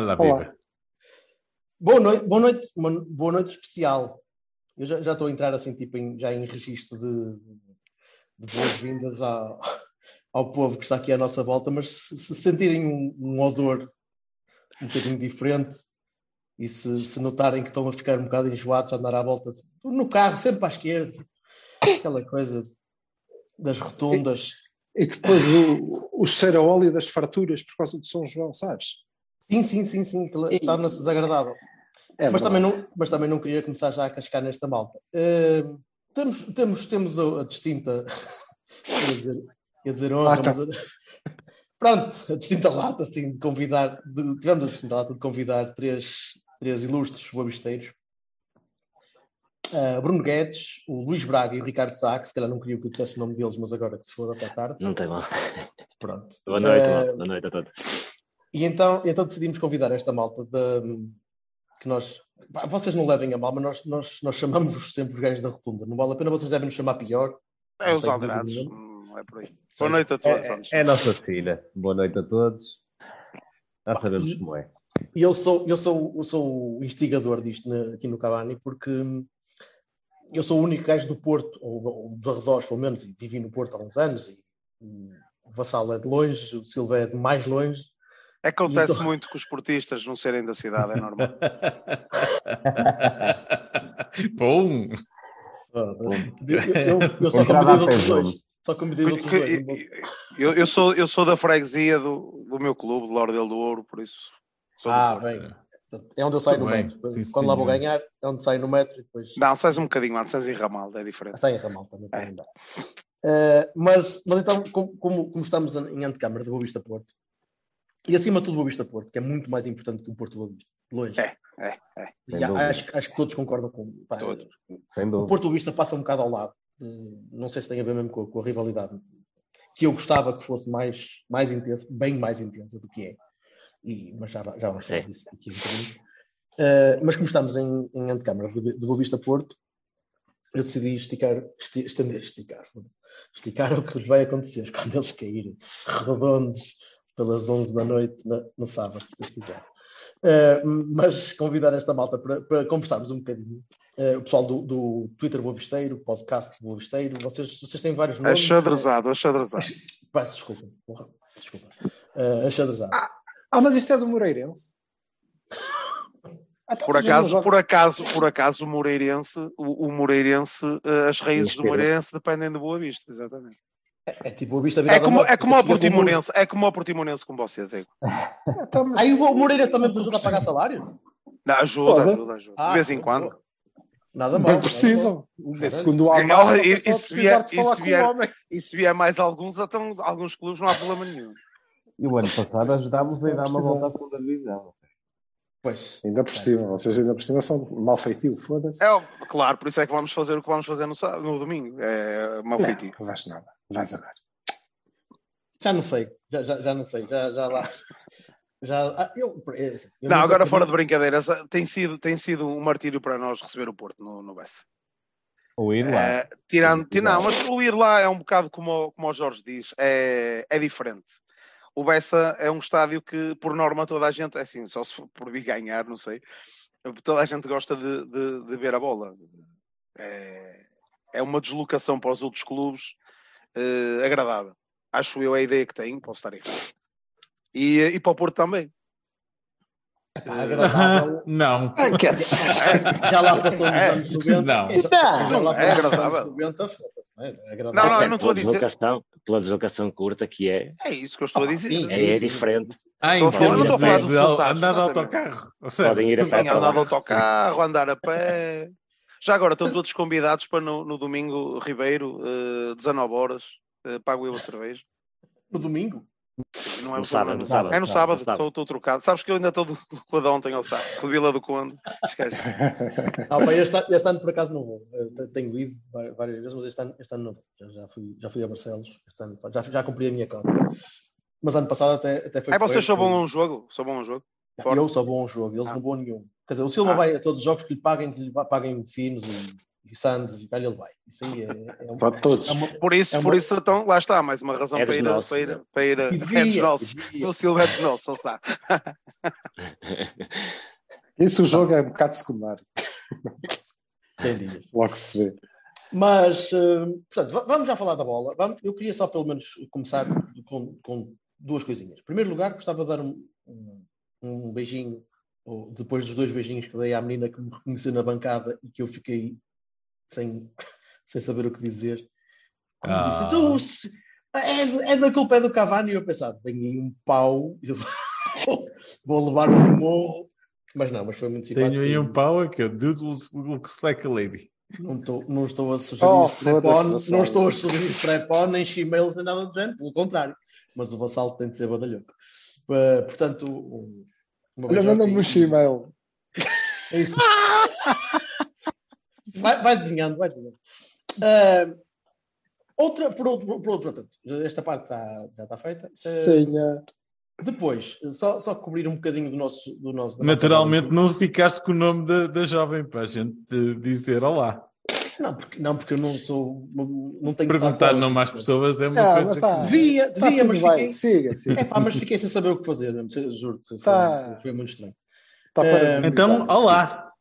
Olá, Olá. viva. Boa noite, boa noite, uma boa noite especial. Eu já, já estou a entrar assim, tipo, em- já em registro de, de boas-vindas ao, ao povo que está aqui à nossa volta, mas se, se sentirem um, um odor um bocadinho diferente e se, se notarem que estão a ficar um bocado enjoados a andar à volta no carro, sempre à esquerda, aquela coisa das rotundas. E depois o, o cheiro a óleo das farturas por causa de São João, sabes? Sim, sim, sim, sim, E- torna-se desagradável. É mas, também não, mas também não queria começar já a cascar nesta malta. Eh, temos, temos, temos a, a distinta. ia dizer, ia dizer honra, mas a- pronto, a distinta lata, assim, de convidar. de- tivemos a distinta lata de convidar três, três ilustres boabisteiros. Eh, Bruno Guedes, o Luís Braga e o Ricardo Sá, que se calhar não queria que eu dissesse o nome deles, mas agora que se for até tarde. Não tem mal. Pronto. Boa noite, mal. Boa noite a todos. E então, então decidimos convidar esta malta de- que nós. pá, Vocês não levem a mal, mas nós, nós, nós chamamos sempre os gajos da rotunda. Não vale a pena, vocês devem nos chamar pior. É os não é por aí. Boa noite a todos. antes. É, é a nossa filha. Boa noite a todos. Já sabemos E- como é. E eu sou, eu sou, eu sou o instigador disto na- aqui no Cavani, porque eu sou o único gajo do Porto, ou, ou dos arredores, pelo menos, e vivi no Porto há uns anos, e, e o Vassal é de longe, o Silva é de mais longe. Acontece Então- muito que os portistas não serem da cidade, é normal. Bom. Eu, eu- eu só convidei os outros dois. Só convidei os outros dois. Eu, eu sou, eu sou da freguesia do, do meu clube, de Lordel do Ouro, por isso. Ah, bem. É onde eu saio no Bem, metro. sim, Quando lá vou ganhar, é onde saio no metro e depois Não, sais um bocadinho antes, sais em Ramaldo, é diferente. sai a ramal também. É. também dá. Eh, mas, mas então, como, como, como estamos em antecâmara de Boa Vista Porto, e acima de tudo Boa Vista Porto, que é muito mais importante que o Porto Boa Vista, de longe. É, é, é. E acho, acho que todos concordam com pá, Todos. Sem O. Porto Boa Vista passa um bocado ao lado. Não sei se tem a ver mesmo com, a- com a rivalidade. Que eu gostava que fosse mais, mais intensa, bem mais intensa do que é. E, mas já, já vamos falar É. disso aqui um bocadinho. Uh, mas como estamos em, em antecâmara de, de Boa Vista Porto, eu decidi esticar, esti, estender, esticar. Esticar é o que lhes vai acontecer quando eles caírem redondos pelas 11 da noite na- no sábado, se Deus quiser. Uh, mas convidar esta malta para, para conversarmos um bocadinho. Uh, o pessoal do, do Twitter Boa Visteiro, podcast Boa Visteiro, vocês, vocês têm vários nomes. Achadrezado, achadrezado. Peço desculpa. porra, Desculpa. Uh, achadrezado. Ah, mas isto é do Moreirense. Então, Por eles acaso, por acaso, por acaso, o Moreirense, o, o Moreirense, eh, as raízes do. Moreirense dependem do Boa Vista, exatamente. É tipo Boa Vista É como, é como o fica com o Moura. Portimonense, é como o Portimonense com vocês, é. Então, Aí o Moreira também vos ajuda a pagar salário? Não, ajuda, ajuda, ajuda. Ah, de vez em quando. Nada mal. Bem nada precisam. É segundo o Almar, e- e se vier- e se vier- o. E se vier mais alguns, então alguns clubes não há problema nenhum. E o ano passado ajudámos a ir dar uma volta à segunda divisão. Pois. Ainda por cima, vocês ainda por cima são mal feitio, foda-se. É, claro, por isso é que vamos fazer o que vamos fazer no, no domingo. É mal feitio. Não vais nada, vais a ver. Já não sei. Já, já, já não sei. Já, já lá. Já, ah, eu, é assim, eu Não, agora eu fora de brincadeiras, tem sido, tem sido um martírio para nós receber o Porto no, no Bessa. Ou ir lá. É, tirando, ti- não, Cuidado. mas o ir lá é um bocado como, o- como o Jorge diz, é, é diferente. O Bessa é um estádio que, por norma, toda a gente, é assim, só se for por vir ganhar, não sei, toda a gente gosta de, de- de ver a bola. É, é uma deslocação para os outros clubes eh, agradável. Acho eu a ideia que tenho, posso estar errado. E, e para o Porto também. Agradável. Não. Ah, quer dizer. Já lá passou nos É. anos 90. Não. Já, já Não, lá é nos agradável. anos 90, foda-se, não é? É agradável. Não, não, eu não estou a dizer. deslocação, pela deslocação curta que é, É isso que eu estou a dizer. sim. é, é diferente. Ah, falar- termos não estou a falar de, andar de autocarro. Podem ir a pé andar de autocarro, andar a pé. Já agora estão todos convidados para no, no domingo, Ribeiro, eh, 19 horas, eh, pago eu a cerveja. No domingo? Não é No o sábado, no sábado, É no sábado, sábado. só estou trocado. Sabes que eu ainda estou do- com a de ontem ao sábado, com a Vila do Conde. Esquece. Ah, pá, este, este ano por acaso não vou. Eu tenho ido várias vezes, mas este ano, este ano não vou. Já, já, fui, já fui a Barcelos, este ano, já, já cumpri a minha cota. Mas ano passado até, até foi. É, vocês só a um jogo? Só a um jogo? Eu só vou a um jogo, eles Ah. não vão nenhum. Quer dizer, o Silva Ah. vai a todos os jogos que lhe paguem, que lhe pa- paguem finos e, e Sands e calha ele vai. Isso aí é, é, um- Para todos. é uma. Por isso, É por uma- isso então, lá está, mais uma razão É para ir, nossos, para ir, né? para ir E é dos devia, nossos. devia. O Silva é dos nossos, não sabe. Isso o jogo é um bocado secundário. Tem dias. Logo se vê. Mas, eh, portanto, va- vamos já falar da bola. Eu queria só pelo menos começar com, com duas coisinhas. Em primeiro lugar, gostava de dar um, um- um beijinho, ou depois dos dois beijinhos que dei à menina que me reconheceu na bancada e que eu fiquei sem, sem saber o que dizer. Quando Ah. disse, "Tu, se- é, é da culpa é do Cavani, e eu pensava, venho aí um pau, eu vou levar um morro. Mas não, mas foi muito simpático. Tenho aí um pau aqui, Dude looks like a lady. Não estou, não estou a sugerir Oh, Vassal. não estou a sugerir strap-on, nem chimelos, nem nada do género, pelo contrário. Mas o vassalo tem de ser badalhoco. Uh, portanto, um, uma Olha, beijoca manda-me um e- Gmail. É isso. vai, vai desenhando, vai desenhando. Uh, outra, por outro, por outro, portanto, esta parte está, já está feita. Uh, Senhor. depois, só, só cobrir um bocadinho do nosso. Do nosso nossa Naturalmente bola. não ficaste com o nome da, da jovem para a gente te dizer olá. Não, porque, não, porque eu não sou. Não, não tenho Perguntar nome às pessoas é uma Ah, coisa mas tá. que... Devia, Está devia, mas bem. fiquei. Siga, siga. É pá, mas fiquei sem saber o que fazer, juro-te. Foi, Tá. foi muito estranho. Está Eh, parabenizado. Então, olá.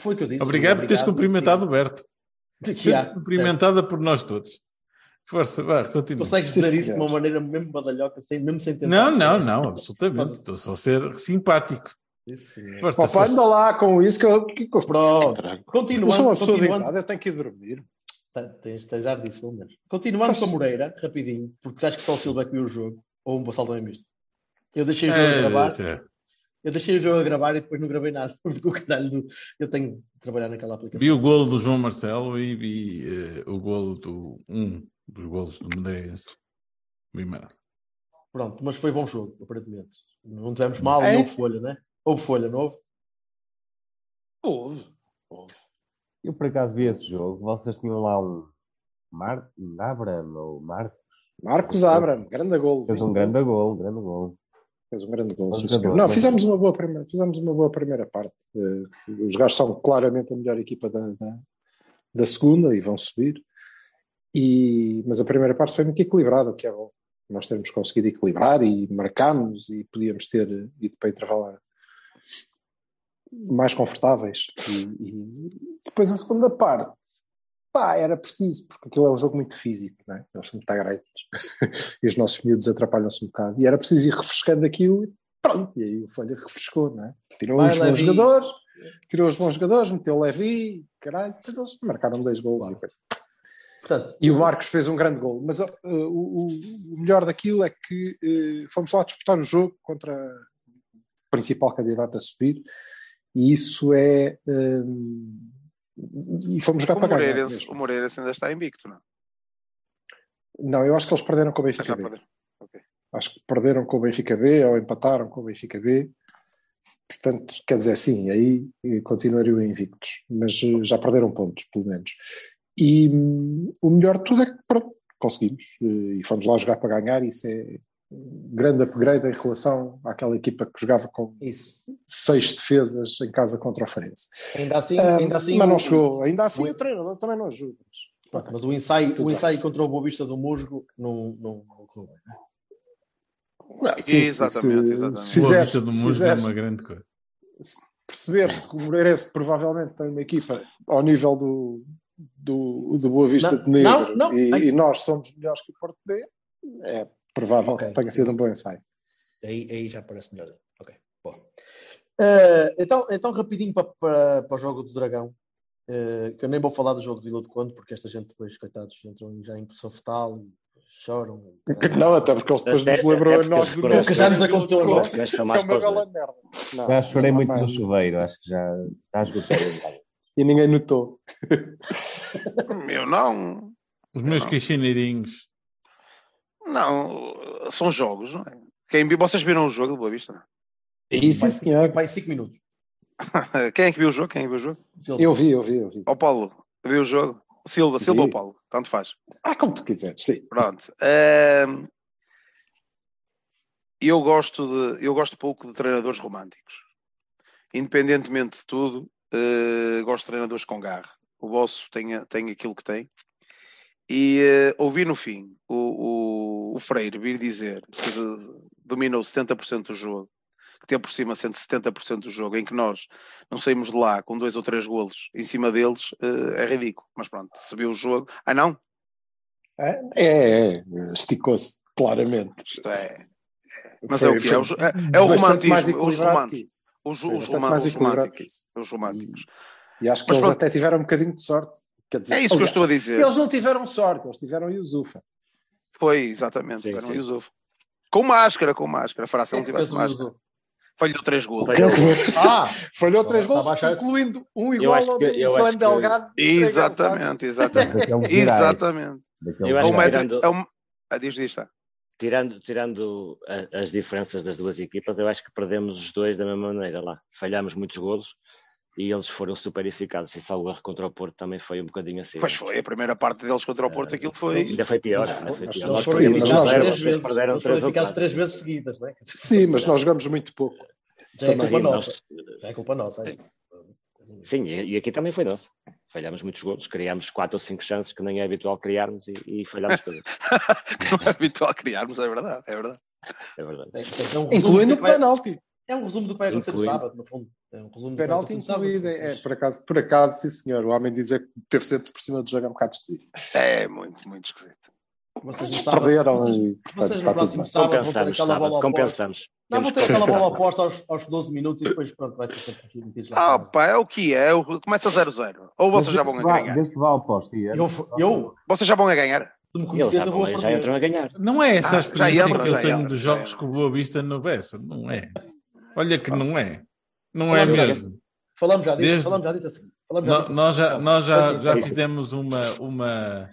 Foi o que eu disse. Obrigado por teres cumprimentado o Berto. sim. Já, cumprimentada por nós todos. Força, vá, continua. Consegues Sim, dizer isso de senhor. uma maneira mesmo badalhoca, sem, mesmo sem tentar. Não, não, não, absolutamente. Estou só a ser simpático. Isso, sim. Força, força. anda lá com isso que eu, que eu, Pronto. eu Continuando. sou uma pessoa de continuando idade, eu tenho que ir dormir. Tá, tens, tens ar disso, pelo menos. Continuando Posso- com a Moreira, rapidinho, porque acho que só o Silva é que viu o jogo, ou um Bassal também visto. Eu deixei o jogo a É, gravar, já. eu deixei o jogo a gravar e depois não gravei nada, porque o caralho do... eu tenho de trabalhar naquela aplicação. Vi o golo do João Marcelo e vi eh, o golo do um dos golos do Medeirense. Vi mais. Pronto, mas foi bom jogo, aparentemente. Não tivemos mal É? houve folha, né? Houve folha, não houve? Houve. Houve. Eu por acaso vi esse jogo. Vocês tinham lá um Mar... Abram ou Marcos. Marcos Abram, grande gol. Fez um grande gol, grande gol. Fez um grande gol. Não, fizemos uma boa primeira, fizemos uma boa primeira parte. Eh, os gajos são claramente a melhor equipa da, da, da segunda e vão subir. E, mas a primeira parte foi muito equilibrada, o que é bom. Nós temos conseguido equilibrar e marcámos e podíamos ter ido para intervalo mais confortáveis. E, e depois a segunda parte, pá, era preciso, porque aquilo é um jogo muito físico, não é? Nós somos tagaretos e os nossos miúdos atrapalham-se um bocado. E era preciso ir refrescando aquilo e pronto. E aí o Folha refrescou, não é? Tirou Vai, os bons Levi. jogadores, tirou os bons jogadores, meteu o Levi, caralho, depois eles marcaram dois gols. e. Portanto, E o Marcos fez um grande gol. Mas uh, o, o- o melhor daquilo é que uh, fomos lá disputar o jogo contra o principal candidato a subir, e isso é. um, e fomos jogar para ganhar. O Moreirense ainda está invicto, não? Não, eu acho que eles perderam com o Ah, Benfica já B. perderam. Ok. Acho que perderam com o Benfica B ou empataram com o Benfica B. Portanto, quer dizer, sim, aí eh, continuariam invictos, mas eh, já perderam pontos, pelo menos. E hum, o melhor de tudo é que pronto, conseguimos eh, e fomos lá jogar para ganhar. e Isso é grande upgrade em relação àquela equipa que jogava com isso. seis defesas em casa contra o Farense. Ainda assim, Ah, ainda assim mas não o- chegou, ainda assim o- o treinador também não ajuda. Pronto, mas o ensaio, Tudo o bem. ensaio contra o Boa Vista do Musgo não, não, não correu bem. né? Não, sim, se- Exatamente, se, exatamente. se Boa fizeres, vista do se Musgo é fizeres- uma grande coisa. se perceberes que o Moreirense provavelmente tem uma equipa ao nível do, do, do Boa Vista Não, de Negro não, não. E, e nós somos melhores que o Porto B, é provável Ok. que tenha sido um bom ensaio. Aí, aí já parece melhor. Ok, bom. Eh, então, então, rapidinho para, para, para o jogo do Dragão, eh, que eu nem vou falar do jogo de Vila do Conde, porque esta gente depois, coitados, entram já em posição fetal e choram. Não, até porque eles depois Até- nos lembrou até a nós do Que já nos aconteceu de agora. É uma bela merda. Não, Já chorei não, muito no chuveiro, acho que já, já esgotei. E ninguém notou. Eu não. Os meus queixineirinhos. Não, são jogos, não é? Quem, viu- vocês viram o jogo do Boa Vista? E sim, senhor. Vai 5 minutos. Quem é que viu o jogo? Quem é que viu o jogo? Eu vi, eu vi, eu vi. Ó Paulo, viu o jogo? Silva, Silva Vi. ou Paulo? Tanto faz. Ah, como tu quiseres, sim. Pronto. Ehm, eu gosto de eu gosto pouco de treinadores românticos. Independentemente de tudo, eh, gosto de treinadores com garra. O vosso tem, tem aquilo que tem. E eh, ouvi no fim o, o, o Freire vir dizer que dominou 70% do jogo, que teve por cima 170% do jogo, em que nós não saímos de lá com dois ou três golos em cima deles, eh, é ridículo. Mas pronto, se viu o jogo. Ah, não? É, é, é. esticou-se claramente. Isto é. Mas Foi- é o que é? O é, é o romantismo. Os românticos. Os, os, bastante roma- mais os românticos. Os românticos. E acho que Mas eles pronto. até tiveram um bocadinho de sorte. Dizer, É isso que eu aliás, estou a dizer. Eles não tiveram sorte, eles tiveram Yusufa. Foi, exatamente. Sim, Era um. Yusuf. Com máscara, com máscara. Fará se ele é tivesse máscara. Falhou três golos. Falhou. Ah! Falhou três Estava gols, incluindo um igual ao do Juan Delgado. Exatamente, exatamente. Exatamente. Eu É acho que tirando- É um... ah, diz, diz, tá. Tirando, tirando a- as diferenças das duas equipas, eu acho que perdemos os dois da mesma maneira lá. Falhámos muitos golos e eles foram super eficazes. E salvo erro contra o Porto também foi um bocadinho assim. Pois foi, a primeira parte deles contra o Porto, aquilo foi. Ainda foi pior. Não, ainda foi mas pior. nós sim, perdemos nós- três vezes. perderam três vezes seguidas, não é? Sim, mas nós jogamos muito pouco. Já é culpa Sim, nossa. nós- Já é culpa nossa. é. Sim, e aqui também foi nosso. Falhámos muitos golos, criámos quatro ou cinco chances que nem é habitual criarmos e, e falhámos todas. que não é habitual criarmos, é verdade, é verdade. É verdade. É, é resumo Incluindo do o penalti. É um resumo do que vai acontecer no Incluindo. sábado, no fundo. É um resumo do que vai Penalti acontecer no sábado. incluído. É, por, acaso, por acaso, sim senhor. O homem dizer que teve sempre por cima do jogo é um bocado esquisito. É muito, muito esquisito. Vocês no sábado, Perderam vocês, e, portanto, vocês no próximo sábado vão ter Compensamos, aquela bola sábado, oposta. compensamos. Não, vão ter aquela que- bola oposta aos, aos 12 minutos e depois pronto, vai ser sempre metidos lá. Ah, pá, é o que é. o- Começa 0-0. Ou vocês já vão a ganhar. Desde que vá ao posto. e é- Eu, eu, Vocês já vão a ganhar. se me conheces, já, eu vou a já perder. entram a ganhar. Não é essa a Ah, já experiência entra, que eu já tenho entra, dos já jogos com o Boa Vista no Bessa. Não é. Olha que não é. Não é Falamos já mesmo. Falamos já disso, Desde- falamos já disso assim. Falamos já disso Nós assim. já, nós já, já fizemos uma. uma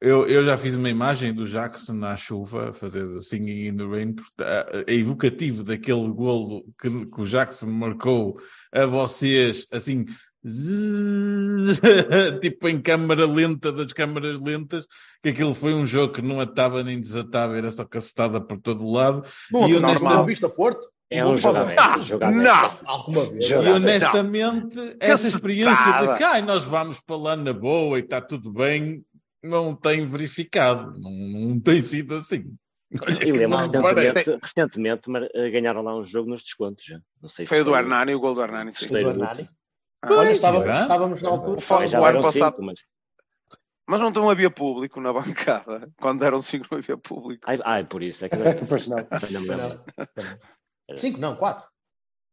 eu, eu já fiz uma imagem do Jackson na chuva, a fazer Singing in the Rain, é é evocativo daquele golo que, que o Jackson marcou a vocês, assim, zzz, tipo em câmara lenta das câmaras lentas, que aquilo foi um jogo que não atava nem desatava, era só cacetada por todo o lado. Não, E não, honesta- normal. Vista Porto? É um. Ah, um jogamento. não. Alguma vez. E Jogada. honestamente, essa experiência de que "Ai, nós vamos para lá na boa e está tudo bem, não tem verificado, não, não tem sido assim. Olha E lembro não parece. recentemente, recentemente mar- eh, ganharam lá um jogo nos descontos. Já. Não sei se Foi o do Hernani, o gol do Hernani. sim. Terceiro Do Hernani. Ah, Olha, estávamos, na altura. O Já o ano passado- cinco, mas... Mas não, não havia público na bancada. Quando deram 5 não havia público. Ai, ai, por isso é que não, Pois não. não. Não. Cinco, não, quatro.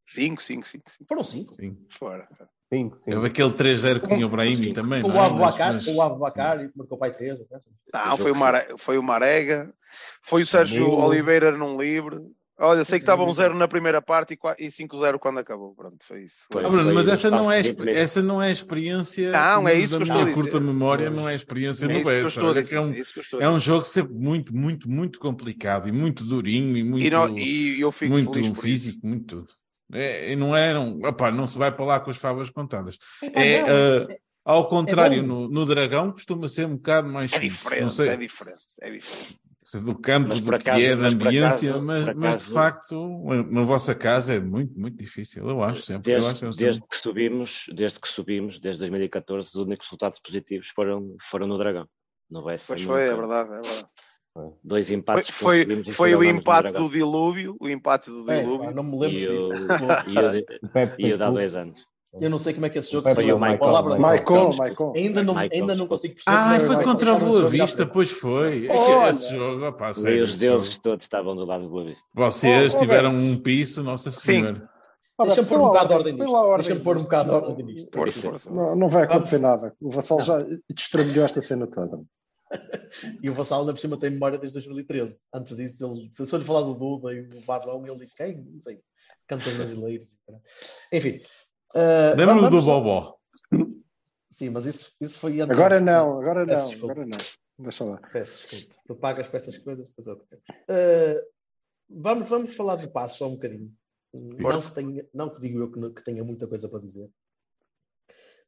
5, 5, 5, 5. Foram cinco. Sim. Fora. Cinco, cinco. Houve aquele 3-0 que tinha o Brahimi também. O é? Abubacar, Mas- o Abubacar e marcou o pai 13. pensa. Não, foi o, Mare... foi o Marega. Foi o Sérgio. Oliveira num livre. Olha, sei que estava um 0 na primeira parte e qua- e 5-0 quando acabou. Pronto, foi isso. Foi. Ah, Bruno, mas o essa não, é, essa não é a experiência. Não, é isso da que eu minha estou a dizer. curta memória, não é a experiência É no isso que eu Bessa. estou a Olha dizer. que é um, é é um jogo sempre muito, muito, muito complicado e muito durinho e muito, E, não- e eu fico muito feliz por isso. físico, muito tudo. É, e não é, não, opá, não se vai para lá com as favas contadas. É, ah, ao contrário, no, no Dragão costuma ser um bocado mais É simples. Não diferente, sei é diferente, é diferente. Se do campo, Mas do acaso- que é, da ambiência, acaso- mas, por mas de acaso- facto, na vossa casa é muito, muito difícil. Eu acho sempre. eu acho, Desde, eu sempre- desde que subimos, desde que subimos, desde 2014, os únicos resultados positivos foram, foram no Dragão. No Bessa, Pois nunca. foi, é verdade, é verdade. Dois Foi, empates foi, e foi o empate do dilúvio, o empate do É, dilúvio. pá, não me lembro E disso. o, e e de há tudo. dois anos. Eu não sei como é que esse jogo Foi o. Michael. Maicon. Maicon. Ainda não, Michael. ainda não consigo perceber. Ah, é foi Michael contra deixaram Boa Vista, pois foi. É Olha. esse jogo, opá, E sério, os deuses jogo. todos estavam do lado do Boa Vista. Vocês Oh, tiveram Roberto. um piso, Nossa Sim. Senhora. Deixa-me pôr um bocado de ordem, nisto. ordem Deixa-me pôr um bocado de ordem nisto. Força, força. Não, não vai acontecer nada. O Vassal já destrambelhou esta cena toda. E o Vassal ainda por cima tem memória desde 2013. Antes disso, ele, se eu lhe falar do Duda e o Barlão, ele diz quem? Não sei. Cantos brasileiros. Enfim. Uh, Lembro-me do Bobó. Sim, mas isso, isso foi antes. Agora não, agora Peço não, desculpa. agora não. Deixa lá. Peço desculpa. Tu pagas para essas coisas, depois é o que temos. Eh, vamos, vamos falar do passo só um bocadinho. Não que, tenha, não que digo eu que, não- que tenha muita coisa para dizer.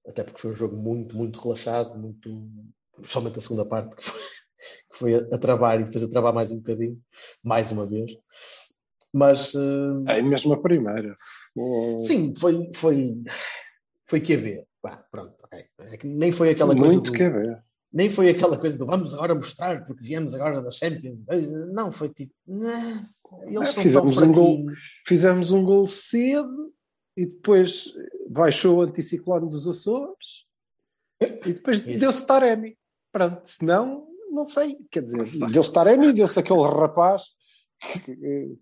Até porque foi um jogo muito, muito relaxado, muito. Somente a segunda parte que foi, que foi a, a travar e depois a travar mais um bocadinho, mais uma vez. Mas eh, É mesmo a primeira. Sim, foi, foi, foi QB. Vá, pronto, ok. É nem foi aquela coisa. Muito do- QB. nem foi aquela coisa do vamos agora mostrar porque viemos agora da Champions. Não, foi tipo, "Nah, são fizemos um gol, fizemos um gol cedo e depois baixou o anticiclone dos Açores e depois deu-se Taremi. Pronto, senão, não sei. Quer dizer, deu-se Taremi e deu-se aquele rapaz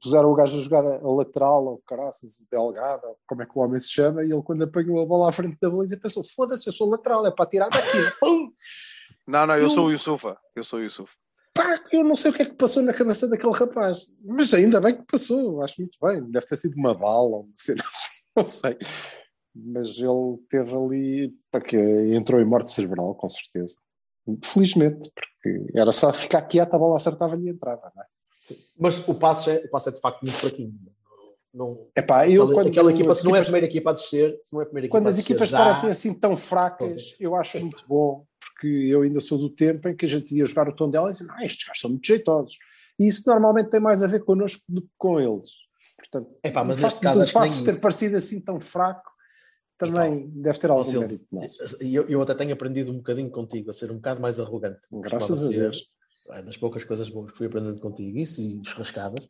puseram o gajo a jogar a, lateral ou caraças, o Delgado, ou como é que o homem se chama, e ele quando apanhou a bola à frente da baliza pensou, foda-se, eu sou lateral, é para tirar daqui. Pum! Não, não, eu Eu- sou o Yusufa. Eu sou o Yusuf. Pá, eu não sei o que é que passou na cabeça daquele rapaz, mas ainda bem que passou, acho muito bem. Deve ter sido uma bala, ou uma cena assim, não sei. Mas ele teve ali, para que entrou em morte cerebral, com certeza. Felizmente, porque era só ficar quieto, a bola acertava-lhe e entrava, não é? Mas o passo é, o passo é de facto muito fraquinho. Não, Epá, eu, aquela, quando aquela equipa, se não é a equipas- primeira equipa a descer, se não é a primeira equipa Quando a as equipas já- parecem assim tão fracas, eu acho muito bom, porque eu ainda sou do tempo em que a gente ia jogar o tom dela e dizia, ah, estes gajos são muito jeitosos. E isso normalmente tem mais a ver connosco do que com eles. Portanto, Epá, mas o facto caso do passo ter isso. parecido assim tão fraco também deve ter algum Silvio, mérito nosso. Eu, eu até tenho aprendido um bocadinho contigo a ser um bocado mais arrogante. Graças a. Deus. É das poucas coisas boas que fui aprendendo contigo, isso e desrascadas.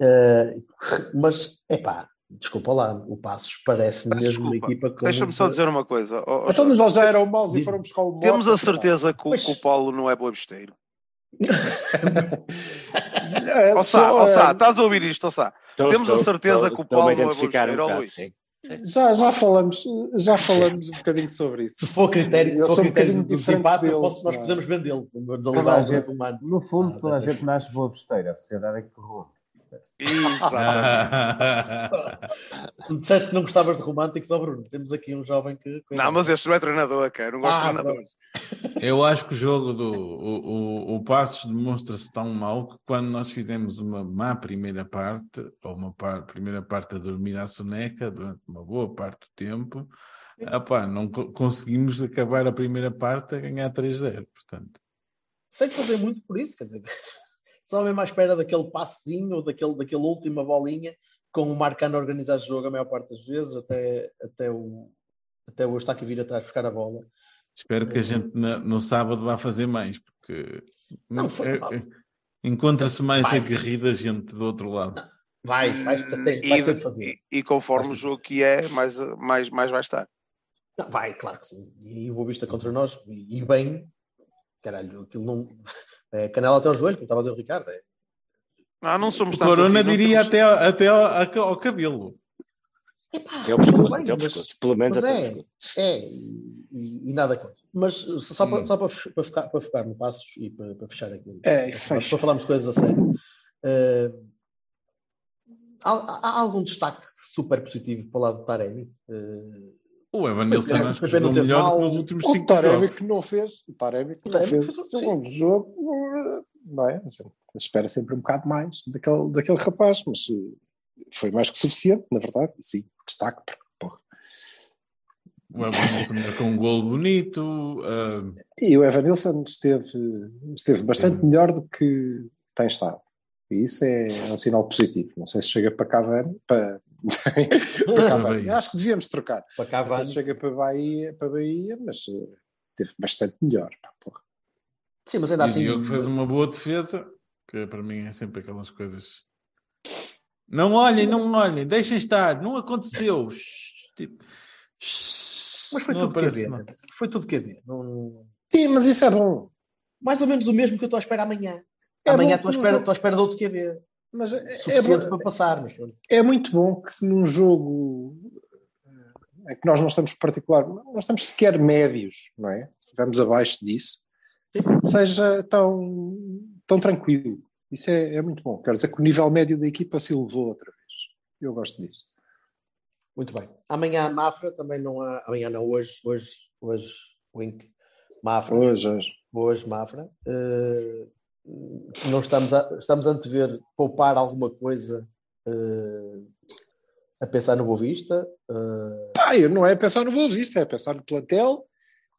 Eh, mas, é pá, desculpa lá, o Passos parece mesmo uma Desculpa, equipa com. Deixa-me só dizer uma coisa. Ó, Então, mas eles já eram maus e foram buscar o Mota, Temos a certeza que o, Pois. que o Paulo não é. É, só, ó Sá, é, estás a ouvir isto, ó Sá? Estou- Temos a certeza estou- que o Paulo não é identificar um Luís. sim. Já, já falamos, já falamos um bocadinho sobre isso. Se for critério, se for um critério diferente desempate, deles, posso- nós é? podemos vendê-lo. No fundo, Ah, toda a gente nasce boa besteira. A sociedade é que corrompe. Tu disseste que não gostavas de românticos, ó Bruno. Temos aqui um jovem que. Não, mas este não é treinador, cara. Não gosto Ah, de treinadores. Eu acho que o jogo do o, o, o Passos demonstra-se tão mau que quando nós fizemos uma má primeira parte, ou uma par- primeira parte a dormir à soneca durante uma boa parte do tempo, não co- conseguimos acabar a primeira parte a ganhar 3-0. Portanto, sem fazer muito por isso, quer dizer, só mesmo à espera daquele passezinho ou daquele, daquele última bolinha, com o Marcano organizar o jogo a maior parte das vezes, até, até o até o Eustáquio vir atrás buscar a bola. espero que a gente na- no sábado vá fazer mais, porque Não, foi- é- é- encontra-se mais Vai. aguerrida gente do outro lado. Vai, vais, tem, E, vais ter de fazer. e- e conforme o jogo que é, mais, mais, mais vai estar. Não, vai, claro que sim. E o Boa Vista contra nós, e, e bem, caralho, aquilo não. É canela até ao joelho, como estava a dizer o Ricardo. É, Ah, não somos O tanto Corona assim, diria temos- até, ao- até ao, ao cabelo. Epá, É o pescoço, bem, é o mas- pescoço. Pelo menos mas até o é, é, e, e- e nada contra. Mas só, Hum. para, só para, para, ficar, para ficar no passos e para, para fechar aqui. É, para, para falarmos coisas a sério. eh, há, há algum destaque super positivo para o lado do Taremi? Eh, O Evan Nilsson Pepe- acho que jogou melhor mal. que nos últimos O 5 Taremi jogos. que não fez, o Taremi que O não Taremi fez fez- o segundo jogo, não é? Espera sempre um bocado mais daquele, daquele rapaz, mas eh, foi mais que suficiente, na verdade, sim, destaque, porque, porra. O Evan Nilsson marcou um gol bonito. ah, E o Evanilson esteve, esteve bastante melhor do que tem estado. E isso é, um sinal positivo. Não sei se chega para Cavani, para, para Cavani. Bahia. Acho que devíamos trocar. para Cavani. se chega para Bahia, para Bahia mas eh, esteve bastante melhor. porra. Sim, mas ainda e o assim. Diogo fez uma boa defesa, que para mim é sempre aquelas coisas. Não olhem, não olhem, deixem estar, não aconteceu. Tipo, Mas foi não tudo aparece QB. nada. Foi tudo QB. Não... Sim, mas isso é bom. Mais ou menos o mesmo que eu estou à espera amanhã. É amanhã bom estou à que espera, jogo- estou à espera de outro QB. Mas é, é Suficiente bom- para passar. Mas... pronto. é muito bom que num jogo eh, em que nós não estamos particular, não estamos sequer médios, não é? Estivemos abaixo disso, seja tão, tão tranquilo. Isso é, é muito bom. Quer dizer que o nível médio da equipa se elevou outra vez. Eu gosto disso. Muito bem. Amanhã Mafra também não há. Amanhã não, hoje, hoje, hoje, Wink. Mafra. Hoje, hoje. Hoje, Mafra. Eh, não estamos a, estamos a antever poupar alguma coisa eh, a pensar no Boa Vista. Pá, eu não é pensar no Boa Vista, é pensar no plantel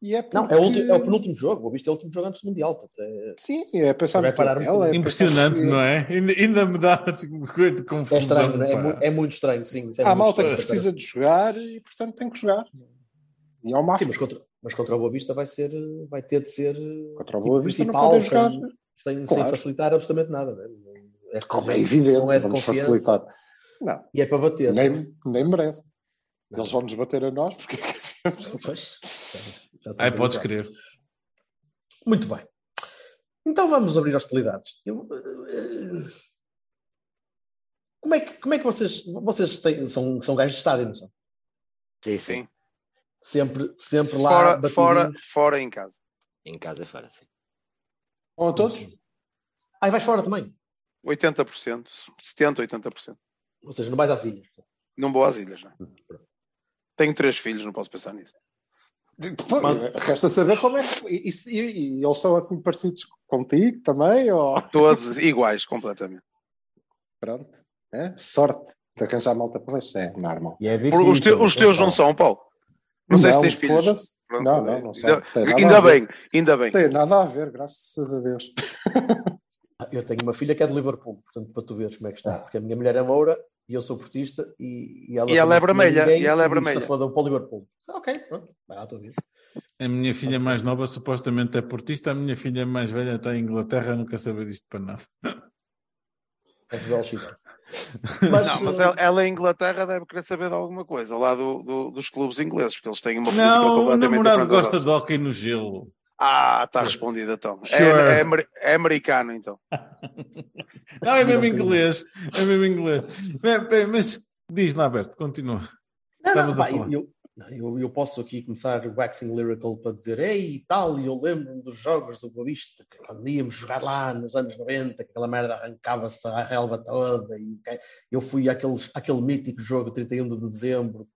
e é não, é o, ulti- é o penúltimo jogo. O Boa Vista é o último jogo antes do Mundial. portanto, é- Sim, é pensar Vai no um plantel. é Impressionante, pensar não é? Ainda, ainda me dá assim, uma coisa de é confusão. estranho, não é? É, mu- é muito estranho, sim. é Há malta que estranho. precisa de jogar e, portanto, tem que jogar. E ao Sim, máximo. mas contra, mas contra o Boa Vista vai, ser, vai ter de ser Contra o tipo Boa Vista não principal, podem jogar. sem, sem, sem Claro. facilitar absolutamente nada. não É, Como é gente evidente, não é de vamos confiança facilitar. Não, E é para bater. nem, nem merece. Eles vão nos bater a nós porque é Pois, já- Ai, podes crer. Muito bem. Então vamos abrir hostilidades. Eu, eh, como, é que, como é que vocês, vocês têm, são, são gajos de estádio, não são? Sim, sim. Sempre, sempre lá Fora, fora, fora em casa. Em casa e fora, sim. Vão a todos? Ah, e vais fora também. 80%, 70%, 80%. Ou seja, não vais às ilhas. Não vou às ilhas, não. Tenho três filhos, não posso pensar nisso. Pô, Resta saber como é que. E, e- e eles são assim parecidos contigo também? Ou... Todos iguais, completamente. Pronto. É? Sorte de arranjar malta para isso. É normal. E é Os, te- os teus não são, Paulo? Não sei se tens filhos. foda-se. Pronto, Não, não, não são. Ainda, bem, ainda bem. Tem nada a ver, graças a Deus. Ah, Eu tenho uma filha que é de Liverpool, portanto, para tu veres como é que está. Porque a minha mulher é moura e eu sou portista e, e ela, E ela é não vermelha, ninguém e ela é vermelha. "Se fodam para o Liverpool. Ah, Ok, pronto, vai lá a tua vida. A minha filha mais nova supostamente é portista, a minha filha mais velha está em Inglaterra, nunca sabe disto para nada. As well she does. Mas, não, mas ela, ela em Inglaterra deve querer saber de alguma coisa lá do, do- dos clubes ingleses, porque eles têm uma política Não, o completamente namorado diferente da gosta de hóquei no gelo. Ah, está respondido então. É- Sure. É, ameri- é americano então. Não, é mesmo inglês. É mesmo inglês. Bem, bem, mas diz lá, Alberto, continua. Não, não, pá, falar. eu, eu, eu posso aqui começar waxing lyrical para dizer ei e tal, e eu lembro-me dos jogos do Boa Vista, que quando íamos jogar lá nos anos 90, que aquela merda arrancava-se a relva toda, e eu fui àquele, àquele mítico jogo 31 de dezembro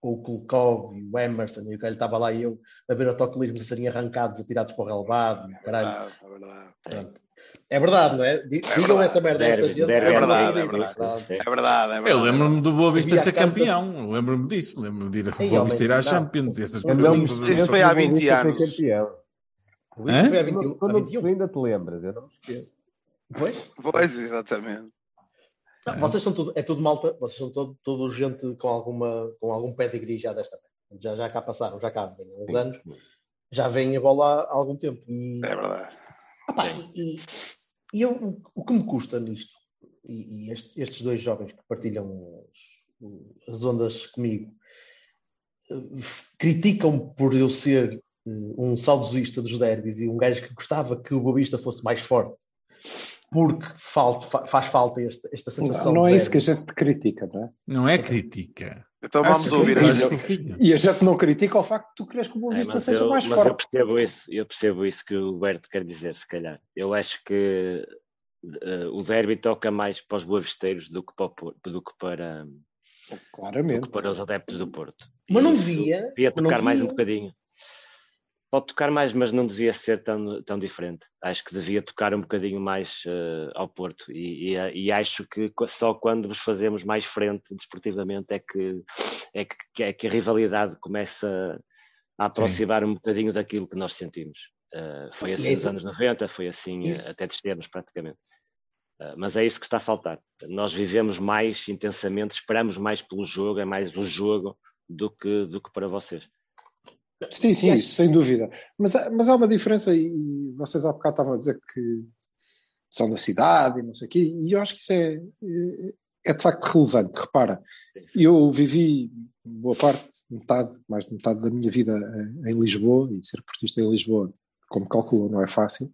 com o Kulkov e o Emerson, e o que ele estava lá e eu a ver autocolismos a serem arrancados, atirados para o relevado, e o caralho. É verdade. Pronto. É verdade, não é? Di- Digam essa merda a esta gente. É é verdade, é verdade. É verdade, é verdade. Eu lembro-me do Boa Vista ser campeão. Lembro-me disso. Lembro-me de ir a Ei, Boa Vista ir à. Champions essas coisas. Isso foi há do Boa 20 Vista ser anos. foi há Tu não- 21, tu há não- 21. tu ainda te lembras, eu não me esqueço. Foi? Pois, exatamente. Não, vocês são tudo, é tudo malta, vocês são todo, todo gente com, alguma, com algum pedigree já desta vez. Já, já cá passaram, já cá vêm há uns anos, já vêm a bola há algum tempo. E, É verdade. Ah pá, e, e eu, o- que me custa nisto, e, e este- estes dois jovens que partilham as, as ondas comigo, eh, criticam por eu ser eh, um saudosista dos derbys e um gajo que gostava que o Boa Vista fosse mais forte, porque falta, fa- faz falta esta, esta sensação. Não, não é isso que a gente critica, não é? Não é crítica. Então vamos Acho ouvir que- fofinho. E a gente não critica o facto de tu queres que o Boa É, Vista mas seja eu, mais mas eu forte. percebo isso, eu percebo isso que o Berto quer dizer, se calhar. Eu acho que eh, o derby toca mais para os boavisteiros do que para, o Porto- do que para, do Claramente. que para os adeptos do Porto. Mas não E devia, Devia tocar mais um bocadinho. Pode tocar mais, mas não devia ser tão, tão diferente. Acho que devia tocar um bocadinho mais eh, ao Porto. E, e- e acho que só quando vos fazemos mais frente desportivamente é que, é que, é que a rivalidade começa a aproximar um bocadinho daquilo que nós sentimos. Eh, foi assim nos tu- anos 90, foi assim Isso. até descermos praticamente. Eh, mas é isso que está a faltar. Nós vivemos mais intensamente, esperamos mais pelo jogo, é mais o jogo do que, do que para vocês. Sim, sim, isso, sem dúvida. Mas, há- mas há uma diferença, e vocês há bocado estavam a dizer que são da cidade e não sei o quê, e eu acho que isso é, é, é de facto relevante. Repara, eu vivi boa parte, metade, mais de metade da minha vida eh, em Lisboa, e ser portista em Lisboa, como calculam, não é fácil,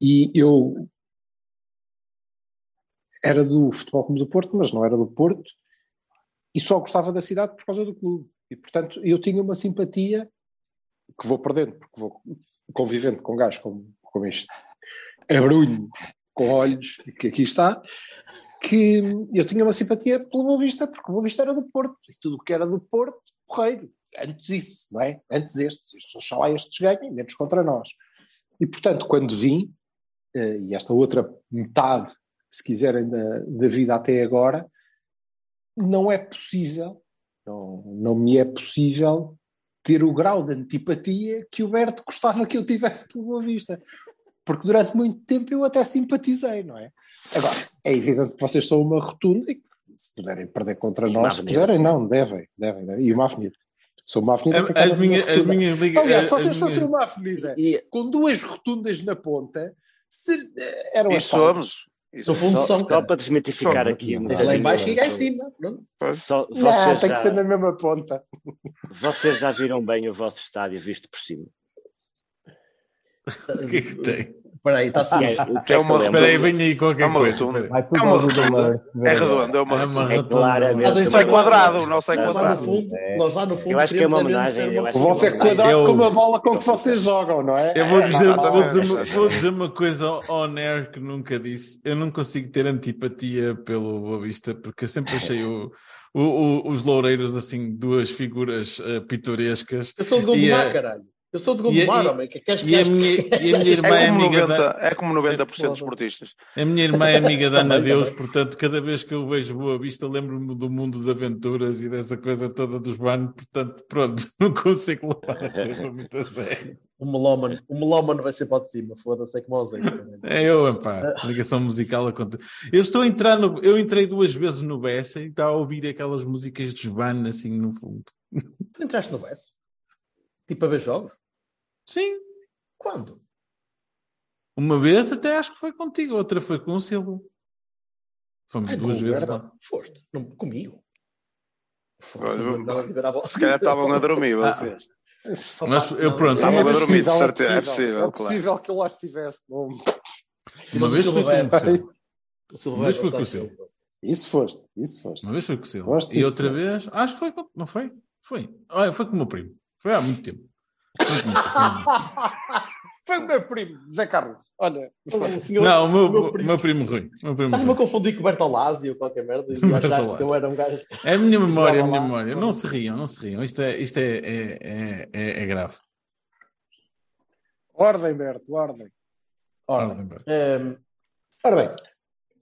e eu era do Futebol Clube do Porto, mas não era do Porto, e só gostava da cidade por causa do clube. E, portanto, eu tinha uma simpatia que vou perdendo, porque vou convivendo com gajos como, como este abrunho com olhos que aqui está, que eu tinha uma simpatia pelo Boa Vista, porque o Boa Vista era do Porto, e tudo o que era do Porto, porreiro. Antes isso, não é? Antes estes, estes oxalá estes ganhem, menos contra nós. E portanto, quando vim, eh, e esta outra metade, se quiserem, da, da vida até agora, não é possível, não, não me é possível ter o grau de antipatia que o Berto gostava que eu tivesse pelo Boa Vista. Porque durante muito tempo eu até simpatizei, não é? Agora, é evidente que vocês são uma rotunda e que se puderem perder contra E nós, se puderem, não, devem, devem, devem. E uma avenida. Sou uma avenida. que As numa as minhas liga- Aliás, se vocês fossem minhas- uma avenida com duas rotundas na ponta, se- eram E as palmas. somos. E No somos. fundo só, são, só para desmitificar Só- aqui um Desde lá em bocadinho, baixo e cá em cima. Pronto. Só, Não, tem que ser na mesma ponta. vocês já viram bem o vosso estádio visto por cima? O que é que tem? Espera aí, está O que é, sujo. o que É é uma- Espera aí, venha aí qualquer É uma coisa. Vai tudo É uma rotunda. É redondo, é uma É uma rotunda. É claramente Mas é quadrado, o nosso é Nós lá no quadrado. fundo, É. nós lá no fundo Eu acho que é uma homenagem, ser O vosso é quadrado eu- como a bola com que vocês jogam, não é? Eu vou É, dizer, vou, dizer vou dizer uma coisa on air que nunca disse. Eu não consigo ter antipatia pelo Boa Vista, porque eu sempre achei o- o- o- os loureiros assim, duas figuras eh, pitorescas. Eu sou de E Gondomar, a- caralho. Eu sou de Gondomar, e- homem. Que queres E a queres- minha, e a minha irmã é É como, amiga 90, da, é como 90% dos esportistas. a minha irmã é amiga da Ana Deus, portanto, cada vez que eu vejo Boa Vista, lembro-me do mundo de aventuras e dessa coisa toda dos banos, portanto, pronto, não consigo levar a coisa muito a sério. O melómano, o melómano vai ser para de cima, foda-se, é como o Zé. É eu, pá, ligação musical acontece. Eu estou a entrar no. Eu entrei duas vezes no Bessa e está a ouvir aquelas músicas de Svan assim no fundo. Tu entraste no BS? Tipo a ver jogos? Sim. Quando? Uma vez até acho que foi contigo, outra foi com o Silva. Fomos Ai, duas vezes lá. Foste? Não, comigo? Ver a bola. Se calhar estavam a dormir Ah, vocês. Mas eu, pronto, Estava a vez, dormir, de certeza. É é possível, É claro. possível que eu lá estivesse. Não... uma vez foi com o Silva. O Silva Uma vez foi com o Silva. Isso foste, isso foste. Uma vez foi com o Silva. Gosto E outra vez, acho que foi com. Não foi? Foi. Olha, foi com o meu primo. Foi há muito tempo. Foi o meu primo. Foi o meu primo, Zé Carlos. Olha, O senhor- Não, o meu, o meu o primo- meu primo Rui. Meu primo Estás-me a confundir com o Bertolazzi ou qualquer merda e achaste que eu era um gajo. É a minha memória, é a minha lá. memória. Não se riam, não se riam. Isto é, isto é, é, é, é- é grave. ordem, Berto, ordem. Ordem, Berto. Hum, ora bem,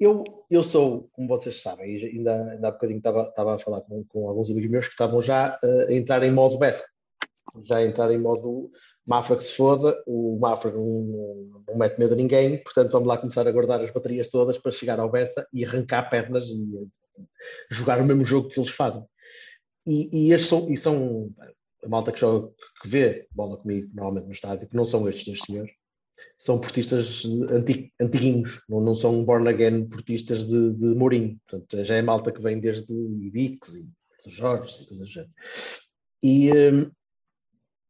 eu, eu sou, como vocês sabem, e ainda, ainda há bocadinho estava, estava a falar com, com alguns amigos meus que estavam já eh, a entrar em modo Bessa, já entrar em modo Mafra que se foda, o Mafra não, não, mete medo a ninguém, portanto vamos lá começar a guardar as baterias todas para chegar ao Bessa e arrancar pernas e eh, jogar o mesmo jogo que eles fazem. E, e estes são, e são a malta que joga, que vê bola comigo normalmente no estádio, que não são estes dois senhores, são portistas anti, antiguinhos, não, não são born again portistas de, de Mourinho. Portanto, já é malta que vem desde Ibix e dos Jorge e coisas do género. E, hum,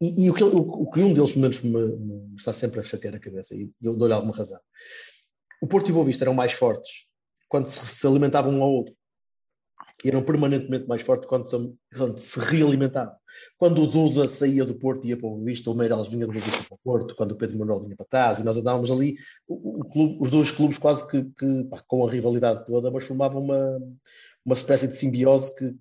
e, e o, que, o, o que um deles, pelo menos, me, me está sempre a chatear a cabeça, e eu dou-lhe alguma razão. O Porto e o Boa Vista eram mais fortes quando se, se alimentavam um ao outro. E eram permanentemente mais fortes quando se, quando se realimentavam. Quando o Duda saía do Porto e ia para o Boa Vista, o Meireles vinha do Boa Vista para o Porto, quando o Pedro Manuel vinha para trás, e nós andávamos ali, o clube- os dois clubes quase que, que, pá, com a rivalidade toda, mas formavam uma, uma espécie de simbiose que,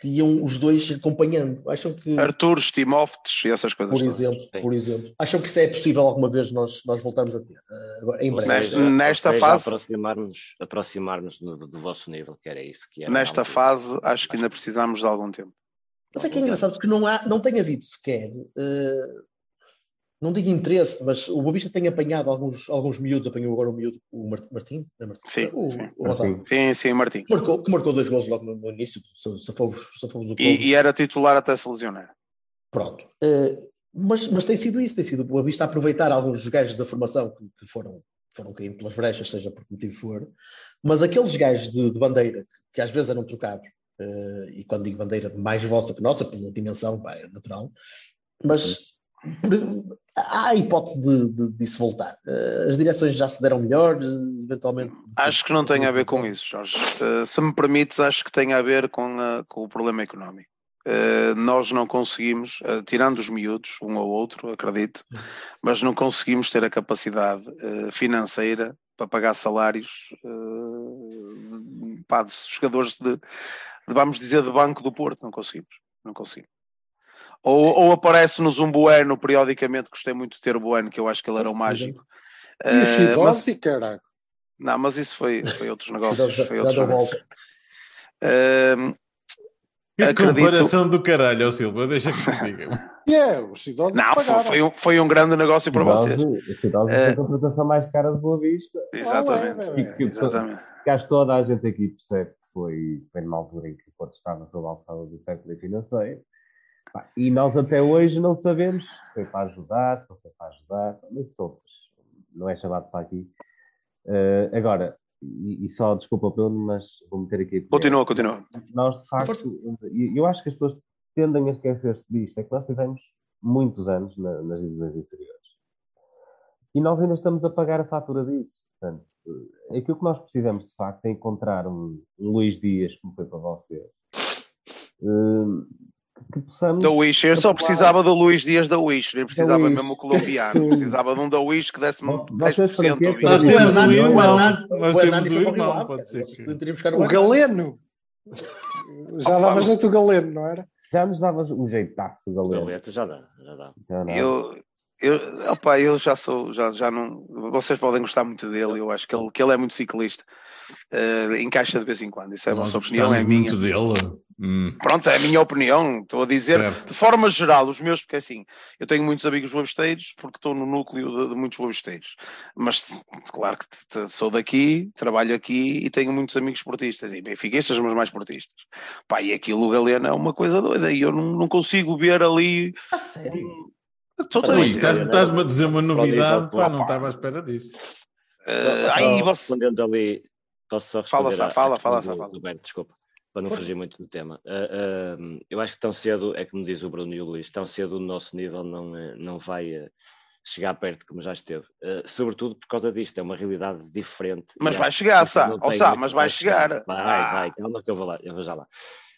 que iam os dois acompanhando. Acham que, Artur, Timófetes e essas coisas. por todas. exemplo, Sim. por exemplo, acham que isso é possível alguma vez nós, nós voltarmos a ter? Eh, agora, em breve. Nesta- seja, nesta seja, fase- aproximar-nos aproximar-nos do, do vosso nível, que era isso que era. Nesta fase, acho que ainda precisamos de algum tempo. Mas é que é engraçado porque não, há, não tem havido sequer, eh, não digo interesse, mas o Boa Vista tem apanhado alguns, alguns miúdos, apanhou agora o miúdo, o Mar- Martim, é Martim? Sim, o, sim. o Gonçalo. Sim, sim, Martim. Que marcou, que marcou dois gols logo no, no início, se, se fomos, se fomos o E, clube. e era titular até se lesionar. Pronto. Eh, mas, mas tem sido isso, tem sido o Boa Vista aproveitar alguns gajos da formação que, que foram, foram caindo pelas brechas, seja por que motivo for, mas aqueles gajos de, de bandeira que, que às vezes eram trocados, eh, e quando digo bandeira mais vossa que nossa, pela dimensão, pá, é natural, mas há a hipótese de, de, disso voltar. Eh, as direções já se deram melhor, eventualmente. Acho que não tem a ver com isso, Jorge. Eh, se me permites, acho que tem a ver com, a- com o problema económico. Eh, nós não conseguimos, tirando os miúdos, um ou outro, acredito, mas não conseguimos ter a capacidade financeira para pagar salários de jogadores de, de, vamos dizer, de banco do Porto. Não conseguimos. Não conseguimos. Ou, ou aparece-nos um Bueno periodicamente, gostei muito de ter o Bueno, que eu acho que ele era o mágico. E o Eh, Chidossi, caralho. não, mas isso foi, foi outros negócios. Já- Foi já outros negócios. volta. Ehm, Que Acredito- comparação do caralho, ó Silva, deixa que te diga. E é, o Chidossi não, foi, pagaram. foi um, foi um grande negócio para vocês. A Cidade Eh, foi a contratação mais cara de Boa Vista. Exatamente. Olé, Que, que, Exatamente. que acho que toda a gente aqui percebe que foi, foi numa altura em que o Porto estava sob a alçada do técnico financeiro. E nós até hoje não sabemos se foi para ajudar, se não foi para ajudar, mas outras. Não é chamado para aqui. Eh, agora, e, e só desculpa pelo, mas vou meter aqui. Continua, continua. Nós, de facto, e eu acho que as pessoas tendem a esquecer-se disto, é que nós tivemos muitos anos na- nas divisões inferiores. E nós ainda estamos a pagar a fatura disso. Portanto, aquilo que nós precisamos, de facto, é encontrar um, um Luís Dias, como foi para vocês, eh, que possamos... Da Wish, eu só precisava do Luís Dias da Wish, nem precisava Wish. mesmo o colombiano, precisava de um da Wish que desse-me Vocês 10% para quê? do vídeo. Nós O temos um irmão, nós o temos um irmão, pode ser O Galeno. Já dava jeito o Galeno, não era? Já nos dava um jeitaço, galera. Galeta já dá, já dá. Já não. Eu, eu, opa, eu já sou, já, já não. Vocês podem gostar muito dele, eu acho que ele, que ele é muito ciclista. Eh, encaixa de vez em quando, isso é a vossa opinião, é minha. muito dele. Hum, Pronto, é a minha opinião. Estou a dizer, Certo. de forma geral, os meus, porque assim, eu tenho muitos amigos websteiros, porque estou no núcleo de, de muitos websteiros. Mas, claro que t- t- sou daqui, trabalho aqui e tenho muitos amigos esportistas, e benfiquistas, mas mais esportistas. Pá, e aquilo, o Galeno, é uma coisa doida, e eu não, não consigo ver ali. A sério? Estás-me a dizer uma novidade, pá, não estava à espera disso. Só- aí você. ali, posso só Fala, responder Sá, fala, questão fala, do- Sá, fala. do Berto, desculpa, para não Força. fugir muito do tema. Ah, ah, eu acho que tão cedo, é como diz o Bruno e o Luís, tão cedo o nosso nível não, eh, não vai eh, chegar perto como já esteve. Ah, sobretudo por causa disto, é uma realidade diferente. Mas vai chegar, Sá. têm Sá, mas vai chegar. Vai, Ah. vai, calma que eu vou lá, eu vou já lá.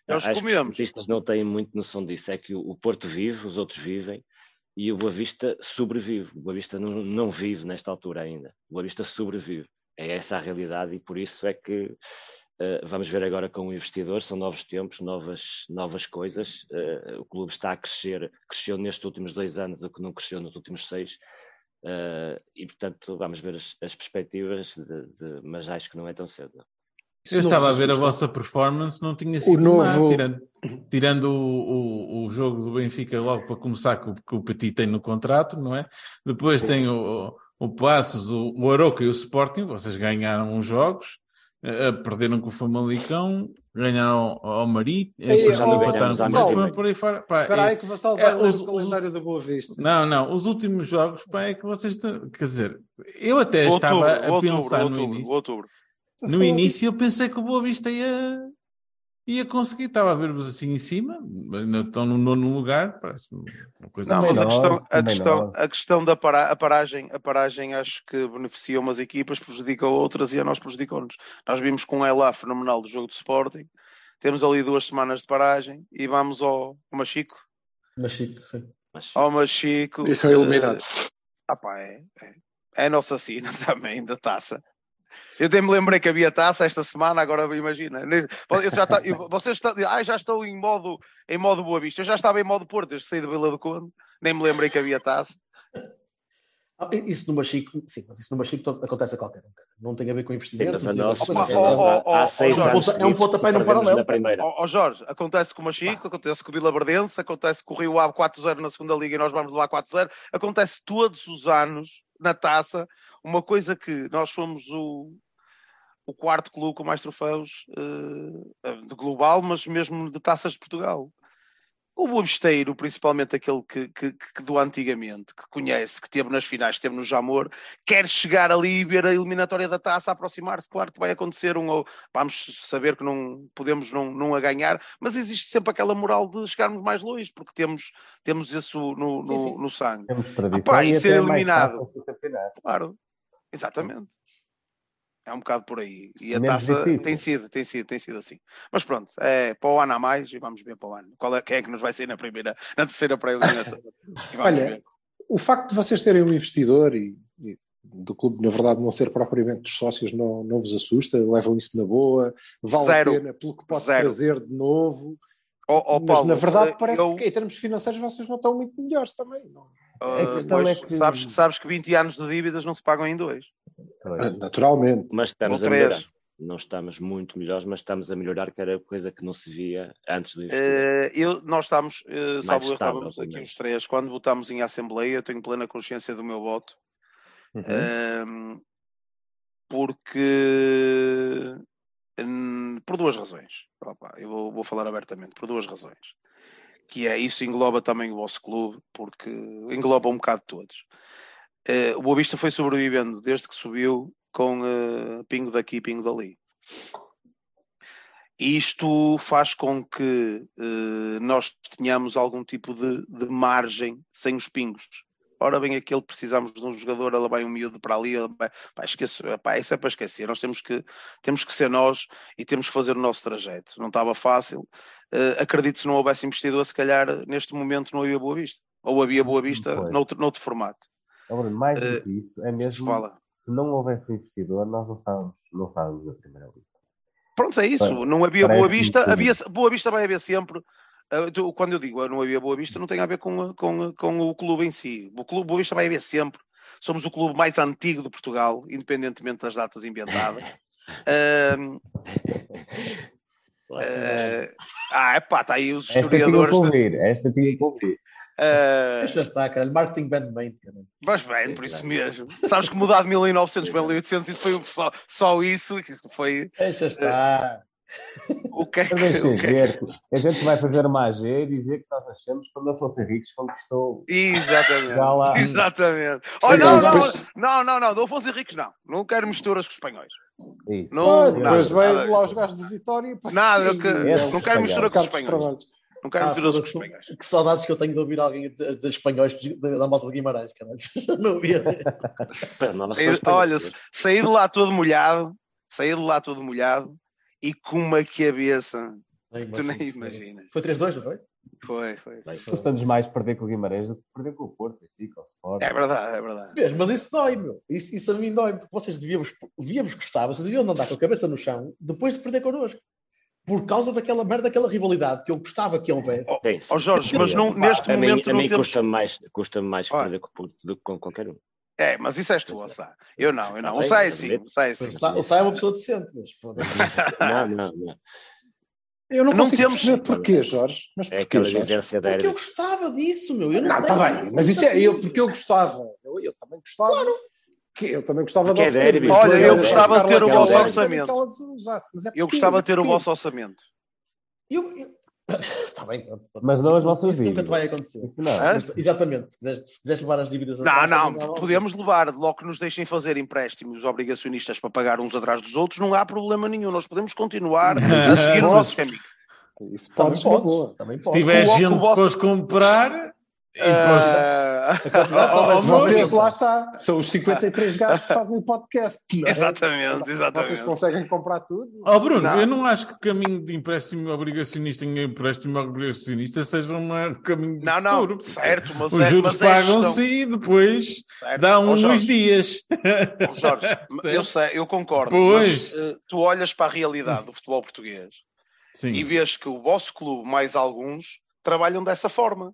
Nós acho que os comemos. esportistas não têm muito noção disso, é que o, o Porto vive, os outros vivem, e o Boa Vista sobrevive. O Boa Vista não, não vive nesta altura ainda. O Boa Vista sobrevive. É essa a realidade e por isso é que eh, vamos ver agora com o investidor, são novos tempos, novas, novas coisas. Eh, o clube está a crescer, cresceu nestes últimos dois anos o que não cresceu nos últimos seis. Eh, e portanto vamos ver as, as perspectivas, de, de- mas acho que não é tão cedo. não. Eu não estava a ver a vossa performance, não tinha sido novo- má, tirando, tirando o, o, o jogo do Benfica logo para começar que o, que o Petit tem no contrato, não é? Depois tem o, o Passos, o, o Aroca e o Sporting, vocês ganharam uns jogos, eh, perderam com o Famalicão, ganharam ao, ao Mari, eh, depois já oh, empataram com o Benfica, por aí fora. Pá, Espera é- aí que o Vassal é, vai ler os- o calendário da Boa Vista. não, não, os últimos jogos, pá, é que vocês estão, quer dizer, eu até Outubro, estava a outubro, pensar no outubro, início. outubro. No início eu pensei que o Boa Vista ia, ia conseguir, estava a ver-vos assim em cima, mas ainda estão no nono lugar, parece uma coisa Não, mas a questão, a questão, a questão da para, a paragem, a paragem acho que beneficia umas equipas, prejudica outras e a nós prejudicou-nos. Nós vimos com um Ela fenomenal do jogo de Sporting, temos ali duas semanas de paragem e vamos ao, ao Machico. Mas Chico, sim. Ao Machico. E são eliminados. Ah, pá, é, é, é a nossa sina também da taça. Eu até me lembrei que havia taça esta semana, agora imagina. Eu já tá, eu- vocês estão, ah, já estou em modo, em modo Boa Vista. Eu já estava em modo Porto, desde que saí da Vila do Conde. Nem me lembrei que havia taça. Ah, Isso no Machico, sim, mas isso no Machico acontece a qualquer um. Não tem a ver com investimento. Ainda Não tem a ver com é um seguidos pontapé no paralelo, ó, Jorge, acontece com o Machico, acontece com o Vila Verdense, acontece com o Rio Ave 4-0 na segunda liga e nós vamos lá 4-0. Acontece todos os anos na taça. Uma coisa que nós somos o, o quarto clube com mais troféus eh, de global, mas mesmo de taças de Portugal. O Boabesteiro, principalmente aquele que, que, que do antigamente, que conhece, que teve nas finais, que teve no Jamor, quer chegar ali e ver a eliminatória da taça aproximar-se. Claro que vai acontecer um ou vamos saber que não podemos não, não a ganhar, mas existe sempre aquela moral de chegarmos mais longe, porque temos, temos isso no, no, Sim, sim. no sangue. Temos tradição Epá, e e ser eliminado. Claro, exatamente. É um bocado por aí. E a Menos taça difícil. tem sido, tem sido, tem sido assim. Mas pronto, é para o ano a mais e vamos ver para o ano. Qual é, quem é que nos vai sair na primeira, na terceira pré-eliminatória? Olha, ver. o facto de vocês terem um investidor e, e do clube, na verdade, não ser propriamente dos sócios não, não vos assusta? Levam isso na boa? Vale Zero. a pena pelo que pode Zero. trazer de novo? Ó, Mas Paulo, na verdade eh, parece eu- que em termos financeiros vocês não estão muito melhores também. Não? Questão pois, é que- sabes, sabes que 20 anos de dívidas não se pagam em dois. Ah, Naturalmente. Mas estamos a melhorar. Não estamos muito melhores, mas estamos a melhorar, que era coisa que não se via antes do investimento. Eh, eu, nós estamos, uh, salvo estável, estávamos aqui os três, quando votámos em Assembleia, eu tenho plena consciência do meu voto, Uhum. Ehm, porque por duas razões. Opa, eu vou, vou falar abertamente, por duas razões. Que é isso engloba também o vosso clube, porque engloba um bocado todos. Eh, o Boa Vista foi sobrevivendo desde que subiu com eh, pingo daqui, pingo dali. Isto faz com que eh, nós tenhamos algum tipo de, de margem sem os pingos. Ora bem, aquele precisamos de um jogador, ela vai um miúdo para ali, ela vai, pá, esqueço, pá, isso é para esquecer. Nós temos que, temos que ser nós e temos que fazer o nosso trajeto. Não estava fácil. Eh, acredito que se não houvesse investidor, se calhar neste momento não havia Boa Vista. Ou havia Boa Vista Pois. noutro, noutro formato. Agora, mais do que isso, é mesmo fala. se não houvesse um investidor, nós não estávamos, não estávamos na primeira liga. Pronto, é isso. Parece- não havia Boa Vista, havia, Boa Vista vai haver sempre. eh, Quando eu digo eh, não havia Boa Vista, não tem a ver com, com, com o clube em si. O clube Boa Vista vai haver sempre. Somos o clube mais antigo de Portugal, independentemente das datas inventadas. Ahm, eh, ah, epá, está aí os Esta tinha que historiadores. de- ouvir, esta tinha que ouvir. eh, Deixa estar, cara. Marketing bandmate, cara. mas bem, por isso mesmo. Sabes que mudar de 1900 para 1800, isso foi um- só, só isso. Isso foi. Deixa estar. O que é que. Mas deixem o que é- ver, a gente vai fazer uma AG e dizer que nós nascemos quando Afonso Henriques conquistou. Exatamente. Já lá. Exatamente. Oh, não, não, depois- não, não, não, do Afonso Henriques não. Não quero misturas com os espanhóis. Isso. Não, Pois, nada, depois veio lá os gajos de Vitória e pá, Nada, que- é, não quero espanhol. misturar com os espanhóis. Não quero Ah, misturas com os foda-se, espanhóis. Que saudades que eu tenho de ouvir alguém dizer dizer espanhóis da malta de Guimarães, cara. Não ouvia. Não, Olha, saí de lá todo molhado, saí de lá todo molhado e com uma cabeça. Tu nem imaginas. Foi 3-2, não foi? Foi, foi. Custa-nos mais perder com o Guimarães do que perder com o Porto, aqui, com o Sport. É verdade, é verdade. Vês, Mas isso dói, meu. Isso, isso a mim dói, porque vocês devíamos, devíamos gostar, vocês deviam andar com a cabeça no chão depois de perder connosco. Por causa daquela merda, daquela rivalidade que eu gostava que houvesse. Sim. Ó Jorge, mas não, neste a mim, momento a não mim temos. custa-me mais, custa mais Olha. perder com o Porto do que com qualquer um. É, mas isso és tu, Sá. Eu não, eu não. O Sá é sim, o Sá é sim. O Sá é uma pessoa decente, mas foda-se. Não, não, não. Eu não Não consigo temos- perceber porquê, Jorge. Mas É porquê, aquela Jorge? vivência da Porque eu gostava disso, meu. Eu não, está bem, mas isso é eu, porque eu gostava. Eu, eu também gostava. Que eu também gostava Porque é de mas Olha, era- eu gostava de ter aquela o vosso orçamento. é Eu gostava de ter o vosso orçamento. Eu- eu- Está bem, pronto. Mas não as vossas Isso nunca te dívidas. vai acontecer. Não. Mas, exatamente, se quiseres, se quiseres levar as dívidas Não, não, dá- podemos levar, logo que nos deixem fazer empréstimos obrigacionistas para pagar uns atrás dos outros, não há problema nenhum. Nós podemos continuar a seguir o nosso caminho. Isso Também podes, na podes, boa. também Se podes. tiver gente vosso- para os comprar, e Ah, Oh, oh, Vocês lá está, são os 53 gajos que fazem o podcast. não é? Exatamente, Vocês exatamente. conseguem comprar tudo? Oh, Bruno, Não. eu não acho que o caminho de empréstimo obrigacionista em empréstimo obrigacionista seja um caminho de Não, futuro. não, certo, mas Os é, juros é pagam-se e depois Certo. dá uns Jorge, dias. Jorge, eu sei, eu concordo, Pois. mas eh, tu olhas para a realidade do futebol português Sim. e vês que o vosso clube, mais alguns, trabalham dessa forma.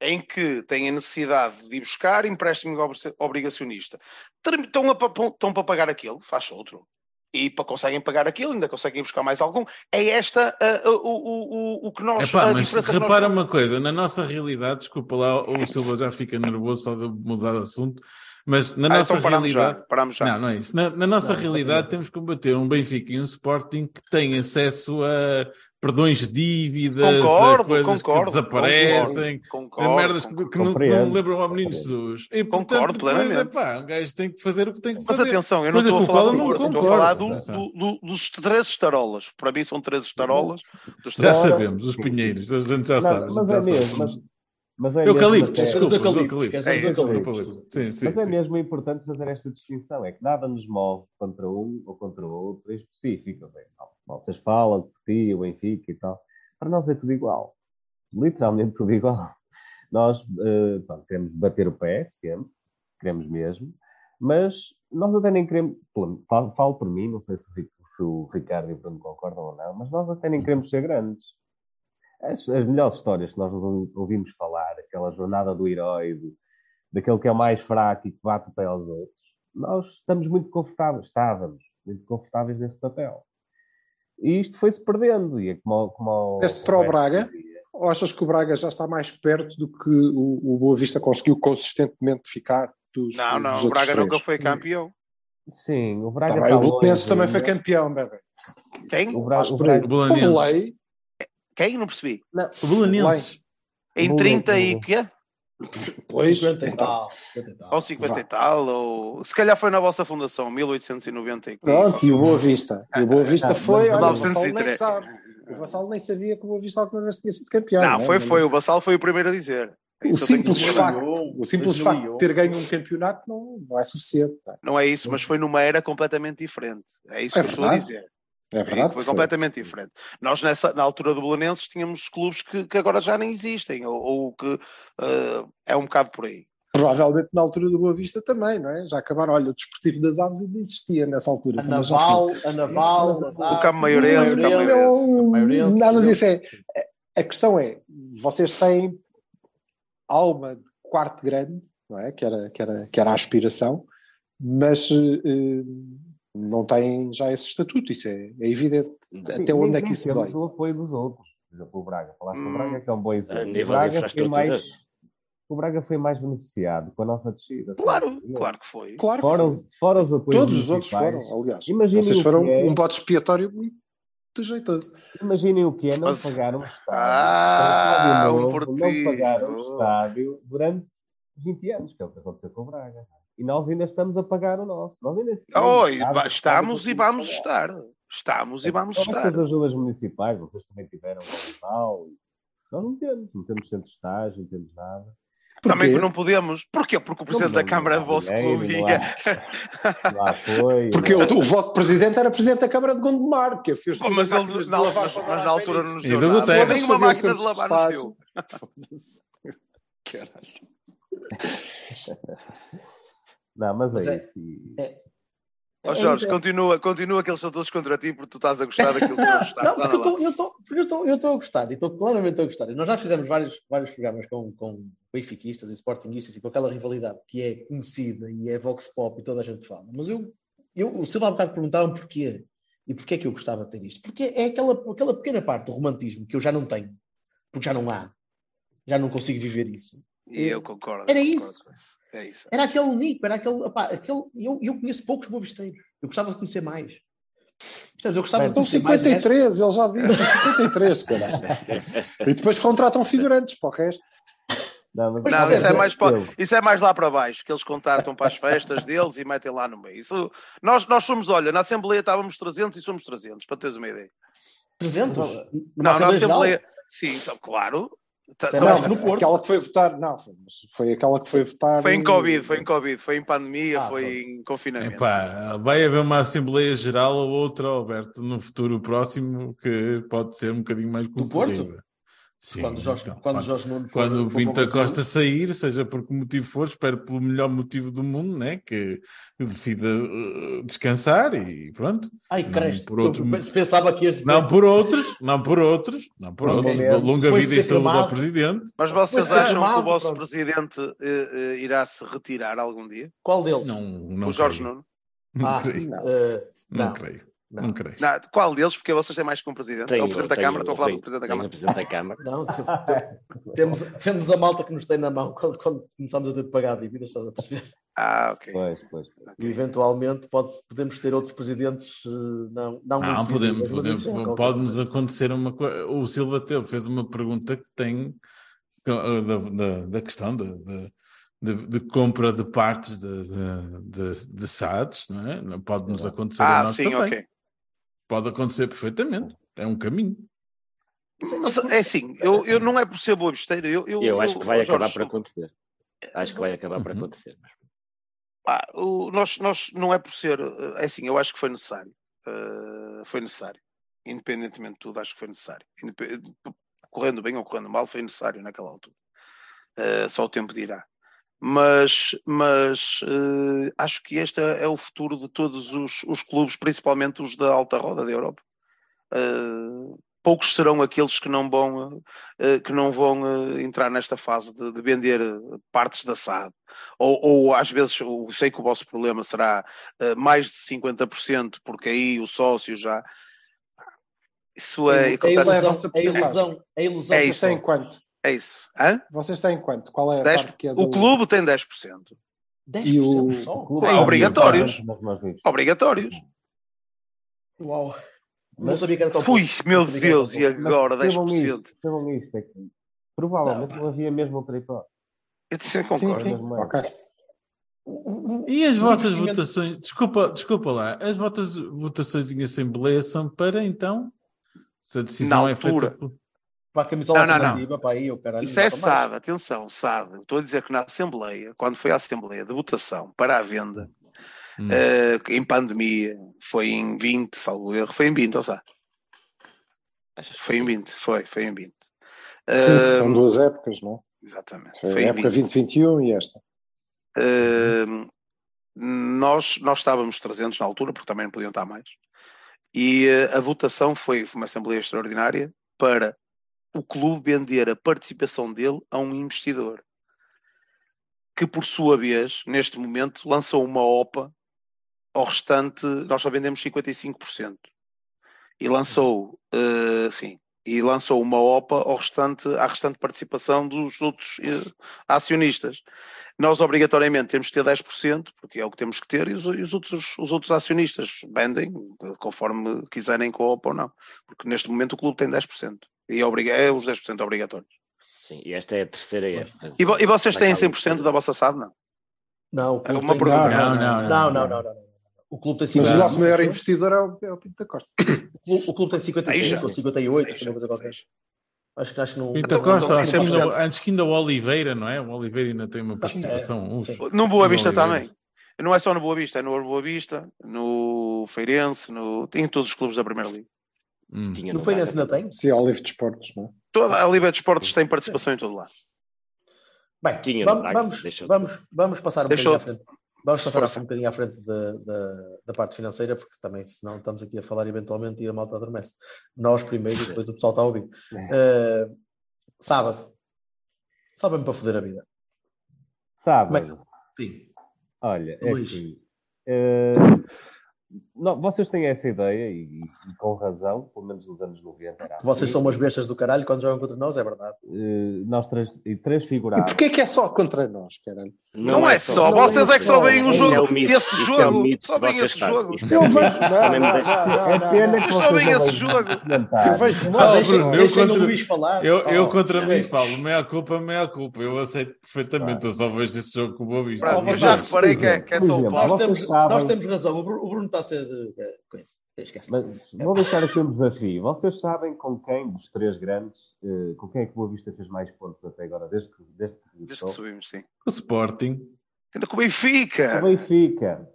Em que têm a necessidade de ir buscar empréstimo obri- obrigacionista. Estão, a, estão para pagar aquele, faz outro. E para, conseguem pagar aquele, ainda conseguem buscar mais algum. É esta ah, o, o, o, que nós. Epá, a mas nós repara temos. uma coisa, na nossa realidade, desculpa lá, o Silva já fica nervoso só de mudar de assunto, mas na Ah, nossa então paramos realidade. já. Paramos já. Não, não é isso. Na, na nossa Não, realidade continua. temos que combater um Benfica e um Sporting que têm acesso a perdões de dívidas, Concordo, a coisas concordo, que desaparecem, Concordo, a merdas que, concordo. que não, que não lembram ao menino. Jesus. E, Concordo portanto, plenamente. epá, um gajo tem que fazer o que tem que Mas fazer. atenção, eu não estou a falar do não Porto, estou a falar do, do- do- dos três estarolas. Para mim são três estarolas. Dos Já três... sabemos, os pinheiros, a gente já Não, sabe. mas já é mesmo. Mas, é Eucalipto, mesmo até- desculpa, Os eucaliptos, eucaliptos. esquece os É. Sim, sim, Mas é sim. mesmo importante fazer esta distinção, é que nada nos move contra um ou contra o outro em específico. Ou seja, vocês falam de ti, o Benfica e tal. Para nós é tudo igual. Literalmente tudo igual. Nós eh, pronto, queremos bater o pé sempre, queremos mesmo, Mas nós até nem queremos, falo, falo por mim, não sei se se o Ricardo e o Bruno concordam ou não, mas nós até nem queremos ser grandes. As, as melhores histórias que nós ouvi- ouvimos falar, aquela jornada do herói, do- daquele que é o mais fraco e que bate o pé aos outros, nós estamos muito confortáveis, estávamos muito confortáveis nesse papel. E isto foi-se perdendo, e é como, como Este para o Braga? dizia. Ou achas que o Braga já está mais perto do que o, o Boa Vista conseguiu consistentemente ficar dos Não, não, dos o Braga nunca três? foi campeão. Sim, o Braga Tá o Belenenses também foi campeão, bebê. Quem? O o. Braga, O Belenenses. Quem? Não percebi. não, O Belenenses. Em Vou 30 ler, e vou quê? Pois, 50 e então, tal. 50 e tal. Ou 50 Vá. e tal, ou se calhar foi na vossa fundação, 1890 e Pronto, e o Boa Vista. E o Boa Vista Ah, foi, mas olha, o Vassal nem 903. sabe. O Vassal nem sabia que o Boa Vista alguma vez tinha sido campeão. Não, é? foi, Mas foi. O Bassal foi o primeiro a dizer. O simples, facto, o simples facto de ter ganho um campeonato não, não é suficiente. tá? Não é isso, mas foi numa era completamente diferente. É isso É que eu estou a dizer. É verdade. foi foi. completamente diferente. Nós, nessa, na altura do Belenenses, tínhamos clubes que, que agora já nem existem, ou, ou que eh, é um bocado por aí. Provavelmente na altura do Boa Vista também, não é? Já acabaram. Olha, o Desportivo das Aves ainda existia nessa altura. A. Naval, a Naval, O Campo Maiorense, o Campo Maiorense. Nada disso é. A questão é, vocês têm alma de quarto grande, não é? Que era, que era, que era a aspiração, mas eh, não têm já esse estatuto, isso é, é evidente. Até Sim, onde nem- é que isso dói? o apoio dos outros. Por exemplo, o Braga. Falaste do Hum, Braga, que é um bom exemplo. O Braga foi mais, o Braga foi mais beneficiado com a nossa descida. sabe? Claro, claro que foi. Claro que Fora, foi. os- fora os apoios Todos os outros foram, aliás. Imaginem Vocês o foram que é- um bote expiatório muito jeitoso. Imaginem o que é não Mas- pagar um estádio. Ah, um um novo, não pagar um estádio durante 20 anos, que é o que aconteceu com o Braga. E nós ainda estamos a pagar o nosso. Nós ainda Oh, e estamos- estamos e vamos pagar. estar. Estamos e vamos estar. estas ajudas municipais, vocês também tiveram o Olival. Nós não temos, não temos centro de estágio, não temos nada. Também Porquê? que não podemos. Porquê? Porque o Presidente Não, da Câmara não do há vosso clube não ia. Não. Porque não o, o vosso presidente era presidente da Câmara de Gondomar, que fez Oh, tudo mas as ele, de não, lavar mas, mas na as altura não nos E deu nada. Nem uma máquina de lavar deu. Foda-se. Caralho. Não, mas, Mas é, é- isso. e- Ó É Jorge, é- continua, continua que eles são todos contra ti porque tu estás a gostar daquilo que eles estão. Não, porque eu estou- eu estou- porque eu estou- eu estou a gostar, e estou claramente a gostar. E Nós já fizemos vários, vários programas com, com benfiquistas e sportinguistas e com aquela rivalidade que é conhecida e é vox pop e toda a gente fala. Mas eu, eu o Silva há bocado perguntaram porquê. E porquê é que eu gostava de ter isto? Porque é aquela, aquela pequena parte do romantismo que eu já não tenho. Porque já não há. Já não consigo viver isso. E eu concordo. Era concordo isso. É isso. Era aquele único, era aquele. opá, aquele eu, eu conheço poucos bobisteiros. Eu gostava de conhecer mais. Percebes? Eu gostava de São conhecer mais. 53, ele já disse, são 53, caralho. E depois contratam figurantes para o resto. Não, Não, é, isso é, mais para, isso é mais lá para baixo, que eles contratam para as festas deles e metem lá no meio. Isso, nós, nós somos, olha, na Assembleia estávamos 300 e somos 300, para teres uma ideia. 300? Não, na Assembleia Geral? Assembleia. Sim, então, claro. Tá- tá- Não, mas no Porto. aquela que foi votar, não, foi, foi aquela que foi votar. Foi em Covid, foi em Covid, foi em pandemia, Ah, foi pronto. em confinamento. Epá, vai haver uma Assembleia Geral ou outra, Alberto, no futuro próximo, que pode ser um bocadinho mais Do Porto? Sim, Quando Jorge, então, quando quando- Jorge Nuno for- Quando o for Pinto Costa sair, seja por que motivo for, espero pelo melhor motivo do mundo, né? que decida uh, descansar e pronto. Ai, cresto. por outro- pensava que dizer. Não por outros, não por outros, não por Não, outros. mesmo. Longa Foi vida e saúde ao. Presidente. Mas vocês é, acham que o vosso pronto. presidente eh, eh, irá se retirar algum dia? Qual deles? Não, não o Jorge creio. Nuno? Não Ah, creio. Não. Não, não. creio. Não. Não creio. Não, qual deles? Porque vocês têm mais que um presidente. Tenho- é o presidente da tenho- Câmara, estou a falar tenho- do presidente da Câmara. o Presidente da Câmara. Não, te- te- temos, temos a malta que nos tem na mão quando, quando começamos a ter de pagar dívidas, estás a perceber? Ah, ok. Pois, pois. E eventualmente pode, podemos ter outros presidentes eh, não, não, Não, podemos, é podemos, qualquer pode-nos acontecer uma coisa. O Silva teve, fez uma pergunta que tem uh, da, da, da questão de, de, de- de compra de partes de, de, de, de SADs, não é? Não Pode-nos acontecer a Ah, nós sim, também. ok. Pode acontecer perfeitamente. É um caminho. Mas é assim, eu, eu não é por ser boa besteira. Eu, eu, Eu acho que vai Jorge, acabar por acontecer. Acho que vai acabar por Uhum. acontecer. pá, o- nós, nós não é por ser. eh, É assim, eu acho que foi necessário. Eh, foi necessário. Independentemente de tudo, acho que foi necessário. Correndo bem ou correndo mal, foi necessário naquela altura. Eh, só o tempo dirá. Mas, mas eh, acho que este é o futuro de todos os, os clubes, principalmente os da alta roda da Europa. Eh, poucos serão aqueles que não vão, eh, que não vão entrar nesta fase de, de vender partes da SAD. Ou, ou às vezes, eu sei que o vosso problema será mais de 50%, porque aí o sócio já. Isso é. A acontece- ilusão, a ilusão, a ilusão É isso. têm quanto? É isso. Hã? Vocês têm quanto? Qual é a 10 parte que é O do... clube tem 10%. 10% E o- só. O clube É obrigatórios. mas. Obrigatórios. Uau. Não Mas- sabia que era tão Fui, meu Não Deus, e. Mas agora percebam 10%. isto, percebam isto, é que provavelmente não, havia mesmo outra hipótese. Eu Sim, concordo. sim. Mas, Ok. O- o- E as o vossas votações, desculpa, desculpa lá, as vossas votações em Assembleia são para então? Se a decisão Na é feita altura. por... Para a camisola Não, não, não. alternativa, para aí, o caralho. Isso é. SAD, atenção, SAD. Estou a dizer que na Assembleia, quando foi a Assembleia de votação para a venda, Hum. eh, em pandemia, foi em 20, salvo erro, foi em 20, ou seja, foi em 20, foi, foi em 20. Sim, Eh, são duas épocas, não é? Exatamente. Foi Foi a época 20. 2021 e esta. Uh, nós, nós estávamos 300 na altura, porque também não podiam estar mais. E uh, a votação foi, foi uma Assembleia Extraordinária para o clube vender a participação dele a um investidor. Que, por sua vez, neste momento, lançou uma OPA ao restante. Nós só vendemos 55%. E lançou, uh, sim, e lançou uma OPA ao restante, à restante participação dos outros uh, acionistas nós obrigatoriamente temos que ter 10%, porque é o que temos que ter, e os, e os outros, os outros acionistas vendem conforme quiserem com a OPA ou não. Porque neste momento o clube tem 10%. E é, obriga é os 10% obrigatórios. Sim, e esta é a terceira. E, vo- e vocês têm Naquela 100% da vossa SAD? Não. Não, clube Uma pergunta. Não, não, não, não, não, não, não. O clube tem Mas 50%. o nosso maior investidor é o, é o Pinto da Costa. O clube- o clube tem 55 Seja. ou 58, Seja, coisa qualquer. Acho que, acho que não. Pinta Então, Costa, que, ainda, 100%. antes que ainda o Oliveira, não é? O Oliveira ainda tem uma participação. Sim. No Boa Vista também. Não é só no Boa Vista, é no Boa Vista, no Feirense, no... em todos os clubes da Primeira Liga. Hum. No no Feirense ainda tem? Se é o livre de esportes, não é? Toda a Liga de Esportes tem participação em todo lado. Bem, vamos, Braga, vamos, vamos, vamos passar um Deixou bocadinho à frente. Vamos passar Força. um bocadinho à frente da, da, da parte financeira, porque também, senão estamos aqui a falar eventualmente e a malta adormece. Nós primeiro e depois o pessoal está a ouvir. É. Uh, sábado. Sábado para foder a vida. Sábado. Sim. Olha, é Luís. assim. eh, não, vocês têm essa ideia e, e com razão, pelo menos nos anos 90 era Que vocês assim. são umas bestas do caralho quando jogam contra nós, é verdade. Eh, nós trans, e E porquê que é só contra nós, caralho? Não, é só, não vocês é é que só só. veem o jogo. é mito, esse é jogo, só veem esse jogo. É Eu vejo, não, não, não, É não, pena não. que Vocês só veem não esse jogo. Eu vejo Não, Bruno, eu deixem contra- o Luís falar. Eu, eu Oh, contra mim falo, meia culpa, meia culpa. Eu aceito perfeitamente, eu só vejo esse jogo com o Boa Vista. Já reparei que é, é só o exemplo, pau. Nós temos, razão. O Bruno está eh, coisa. Mas vou deixar aqui um desafio. Vocês sabem com quem dos três grandes, eh, com quem é que o Boa Vista fez mais pontos até agora, desde que, desde que Desde que subimos, sim. O Sporting. Ainda com o Com o Benfica.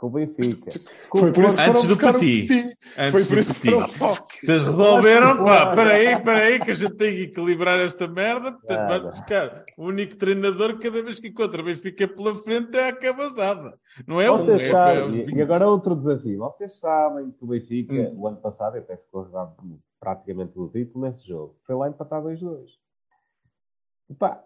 Com o Benfica. Com o Foi por isso que. Antes do buscar Petit. Petit. Antes Foi do por isso que Petit. foram buscar. Vocês resolveram, pá, peraí, peraí, que a gente tem que equilibrar esta merda. Portanto, vai ficar o único treinador cada vez que encontra o Benfica pela frente é a cabazada. Não é um, Vocês é, é, sabem, e- 20. e agora outro desafio. Vocês sabem que o Benfica, Hum. o ano passado, até ficou jogado praticamente o título nesse jogo. Foi lá empatar 2-2. Epá,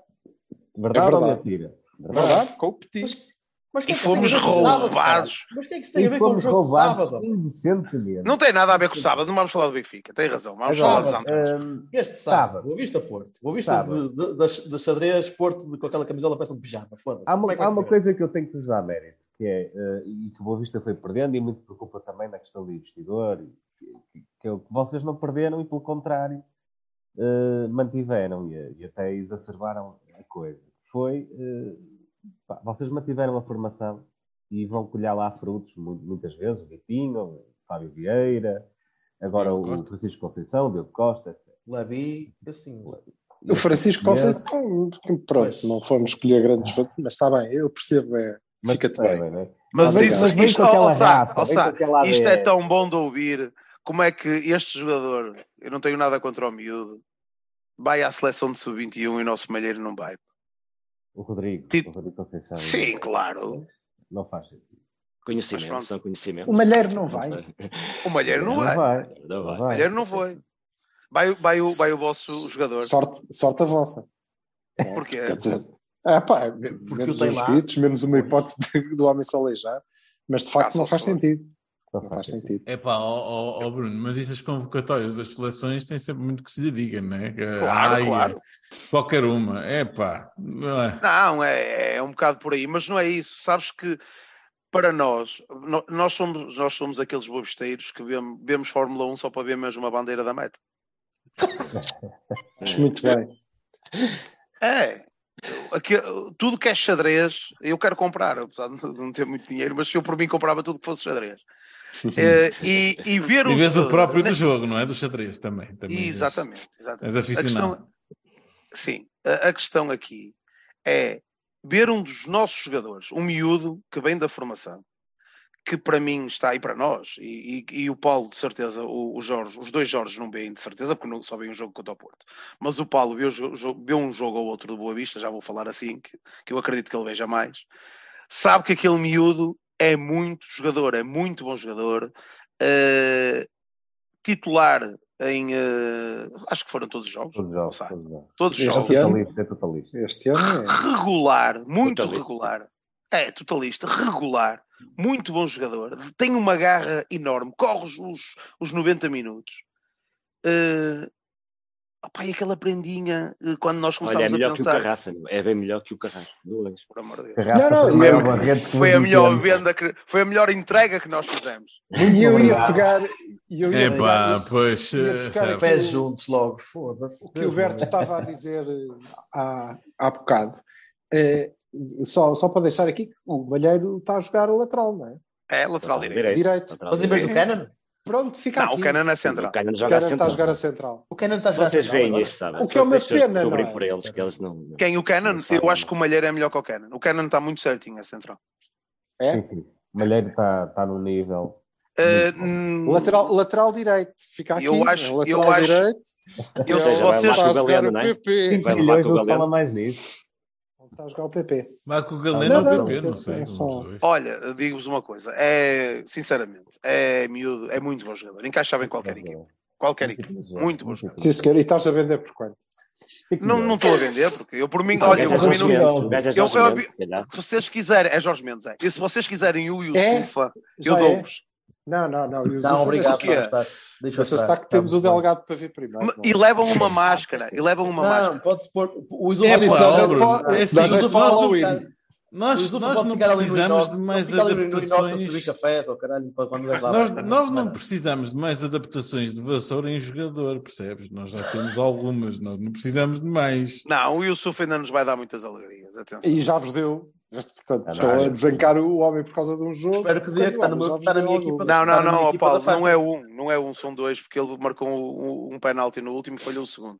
verdade, É ou verdade. mentira? Verdade, com o Petit. Mas, mas o que E é que tem a fomos o sábado, roubados. caralho? Mas o que é que isso tem a E ver com o fomos jogo de roubados sábado? indecentemente. Não tem nada a ver com o sábado, não vamos falar do Benfica. Tem razão, vamos falar dos Agora, hum, Este Sábado. sábado, Boa Vista Porto. Boa Vista Sábado. de, de, das, das xadrez, Porto com aquela camisola peça de pijama. Foda-se. Há uma, é que há uma coisa que eu tenho que vos dar mérito, que é, eh, e que o Boa Vista foi perdendo, e muito preocupa também na questão do investidor, e que, que é o que vocês não perderam e, pelo contrário, eh, mantiveram e, e até exacerbaram a coisa. Foi, eh, pá, vocês mantiveram a formação e vão colher lá frutos mu- muitas vezes, o Vitinho, o Fábio Vieira, agora Diogo o Costa. Francisco Conceição, o Diogo Costa, etc. Labi, assim. O Francisco Conceição, pronto, Pois. não fomos escolher grandes votos, mas está bem, eu percebo, é, Mas fica-te bem. não é? Mas Obrigado. isso, isto, ó, Sá, raça, isto é tão bom de ouvir. Como é que este jogador, eu não tenho nada contra o miúdo, vai à seleção de sub-21 e o nosso malheiro não vai. O Rodrigo, Tipo- o Rodrigo Conceição. Sim, claro. Não faz sentido. Conhecimento, são conhecimentos. O Malheiro não vai. O Malheiro não Não vai. vai. Não vai. O Malheiro não foi. Vai, vai, o, vai o vosso jogador. Sorte, sorte a vossa. Porquê? Quer dizer, ah, pá, Porque menos uns lá. gritos, menos uma hipótese de- do homem se aleijar. Mas de facto Ah, não faz sentido. Não Não faz faz sentido. É pá, ó, ó, ó, Bruno, mas isso as convocatórias das seleções têm sempre muito que se lhe diga, não é? Claro, ai, claro. Qualquer uma, é pá. não é? Não, é, é um bocado por aí, mas não é isso. Sabes que para nós, nós somos, nós somos aqueles bobesteiros que vemos, vemos Fórmula 1 só para ver mesmo a bandeira da meta. Acho muito bem. É. Aqui, tudo que é xadrez, eu quero comprar, apesar de não ter muito dinheiro, mas se eu por mim comprava tudo que fosse xadrez. Eh, e, e ver E vês o próprio né? do jogo, não é? Do xadrez também. também. Exatamente, exatamente. És A aficionado. questão, sim, a, a questão aqui é ver um dos nossos jogadores, um miúdo que vem da formação, que para mim está aí para nós, e, e- e o Paulo, de certeza, o, o Jorge, os dois Jorges não veem de certeza, porque não só vem um jogo contra o Porto, mas o Paulo o jo- vê um jogo ou outro do Boa Vista, já vou falar assim, que, que eu acredito que ele veja mais, sabe que aquele miúdo é muito jogador, é muito bom jogador, eh, titular em eh, acho que foram todos os jogos, Todos os jogos. Todos os jogos. todos É jogos. Este ano? totalista, é totalista. Este ano é. regular, muito Totalista. regular. É, totalista, regular, muito bom jogador, tem uma garra enorme, corre os, os, os 90 minutos. Uh, opá, e aquela prendinha eh, quando nós Olha, é começámos a melhor que o pensar. Carraça, meu. é bem melhor que o Carraça. de longe. Por amor de Deus. Carraça Não, não, foi eu- a que Foi a melhor venda, que, foi a melhor entrega que nós fizemos. E eu ia Obrigado. pegar. e eu ia É pegar pois. ia eh, Pés juntos logo, foda-se. o que o Berto estava a dizer eh, há, há bocado. É, só, só para deixar aqui, o Malheiro está a jogar o lateral, não é? É, lateral direito. Direito. Lateral Mas em vez do direito. Pronto, fica Não, aqui. o Canan é central. O joga a Cannon está a central. jogar a central. O Cannon está a jogar Vocês central veem agora. isso, sabem? O que é uma pena, descobrir não é? por eles que eles não. Quem? O sabem, Eu acho que o Malheiro é melhor que o Canon. O Canon está muito certinho a central. É? Sim, sim. O Malheiro está está num nível. Uh, Lateral, lateral direito. Fica aqui. Eu acho- lateral eu acho- direito. eu, Ou se seja, vai vocês, lá com a o Galeno, não é? PP. 5 vai milhões com o não se fala Galeno. mais nisso. Está a jogar o PP. Vai com o Galeno Não, ou não, o PP, não, não sei. é só- olha, digo-vos uma coisa. É, sinceramente, é miúdo, é muito bom jogador. Encaixava em qualquer equipe. Qualquer equipe. Muito bom jogador. Sim, senhor. E estás a vender por quanto? Não não estou a vender, porque eu por mim, olha, eu é por mim não. É Eu- se vocês quiserem, é Jorge Mendes, é. E se vocês quiserem o É? Yusufa, Já eu é? dou-vos. Não, não, não. Os Não, obrigado. Deixa estar. estar que temos o Está delegado para ver primeiro. Não é? E levam uma máscara. E levam uma máscara. Não, pode-se pôr. O É Isola isso pá, dá ó, jeito Bruno, para- é assim, nós- nós- não precisamos de mais adaptações. cafés caralho. Nós, nós não precisamos de mais adaptações de vassoura em jogador, percebes? Nós já temos algumas, nós não precisamos de mais. Não, o Yusuf ainda nos vai dar muitas alegrias. Atenção. E já vos deu. Portanto, Ah, estão a desancar o homem por causa de um jogo. Espero que dê, que está está na minha equipa. Não, não, não, Paulo, não é um, não é um, são dois, porque ele marcou um, um penalti no último e falhou o segundo.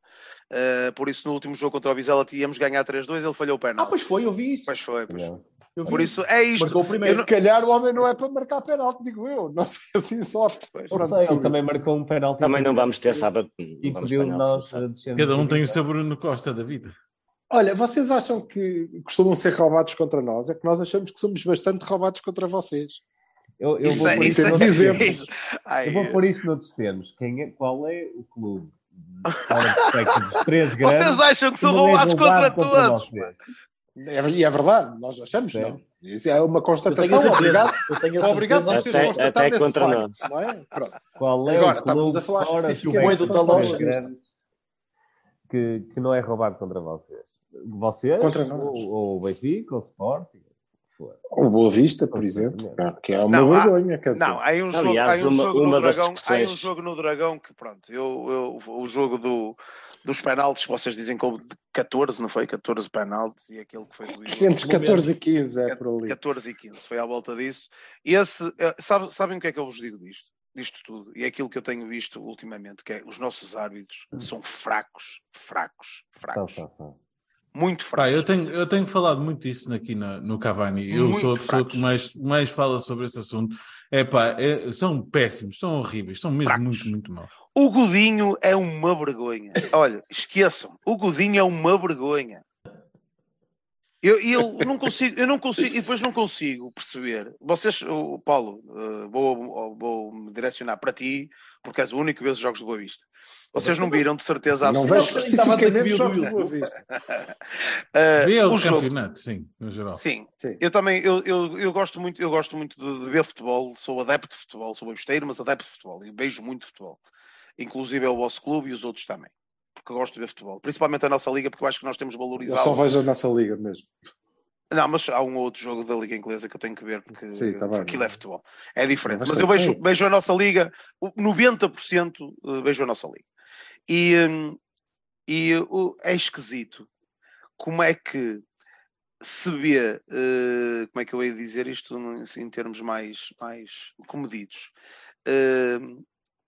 Uh, por isso, no último jogo contra o Vizela, tínhamos ganhar 3-2, ele falhou o Ah, penalti. pois foi, eu vi isso. Pois foi, pois. Vi Por isso, é isto. Marcou o primeiro. Se calhar o homem não é para marcar penalti, digo eu. Não sei assim só. Pois. Não Pronto, sei, ele também marcou um penalti. Também não vamos ter sábado. E pediu nós. Cada um tem o seu Bruno Costa da vida. Olha, vocês acham que costumam ser roubados contra nós? É que nós achamos que somos bastante roubados contra vocês. Eu, eu vou é- pôr isso isso é- isso- Ai, Eu vou pôr isso noutros termos. Quem é, qual é o clube dos três grandes Vocês acham que são é roubados contra contra todos? É, e é verdade, nós achamos, Sim. não. Isso é uma Eu constatação. certeza. Obrigado, Eu obrigado por teres Até- constatado até esse contra facto, não é? Pronto. Qual é Agora, o estávamos clube a falar fora especificamente do grandes que, que não é roubado contra vocês? Vocês? Contra nós. Ou, ou o Benfica, ou o Sporting? o Boa Vista, por exemplo, que é uma Não, vergonha. Não, há um, jogo, Aliás, há um uma- jogo uma no das Dragão, há um jogo no Dragão que, pronto, eu, eu- o jogo do, dos penaltis, vocês dizem que houve 14, não foi? 14 penaltis e aquele que foi do Igor. entre 14 e 15 é por ali. 14 e 15, foi à volta disso. Esse, eh, sabe, sabem o que é que eu vos digo disto? Disto tudo. E é aquilo que eu tenho visto ultimamente, que é os nossos árbitros são fracos, fracos, fracos. são, são. Muito Pá, fracos. eu, tenho, eu tenho falado muito disso aqui na- no Cavani. Eu Muito sou a pessoa fracos. que mais, mais fala sobre esse assunto. É pá, é- são péssimos, são horríveis, são mesmo Fracos. muito, muito maus. O Godinho é uma vergonha. Olha, esqueçam. O Godinho é uma vergonha. Eu, eu não consigo, eu não consigo, e depois não consigo perceber. Vocês, o Paulo, eh, vou, vou me direcionar para ti, porque és o único que vê os jogos do Boa Vista. Vocês não viram de certeza Não absoluta. vejo especificamente os jogos do Boa Vista. Eh, Vê o, campeonato, sim, no geral. Sim, Sim. eu também eu, eu, eu gosto muito, eu gosto muito de, de ver futebol, sou adepto de futebol, sou besteiro, mas adepto de futebol e vejo muito futebol. Inclusive é o vosso clube e os outros também. Porque eu gosto de ver futebol, principalmente a nossa liga, porque eu acho que nós temos Eu valorizado. só vejo a nossa liga mesmo. Não, mas há um ou outro jogo da Liga Inglesa que eu tenho que ver porque Sim, tá bem. aquilo é futebol. É diferente. Mas Mas, eu vejo, vejo a nossa Liga, o 90% eh, vejo a nossa Liga. E, hum, e é esquisito como é que se vê, eh, como é que eu ia dizer isto assim, em termos mais, mais comedidos, eh,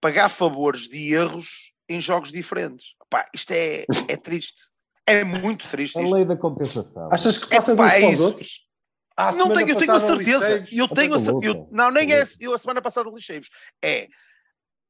pagar favores de erros em jogos diferentes. Pá, isto é, é triste. É muito triste A isto. lei da compensação. Achas que passa é para os outros? Ah, não tenho, eu tenho a certeza. lixeiros. Eu tenho a, eu, Não, nem é. Eu a semana passada lixei-vos. É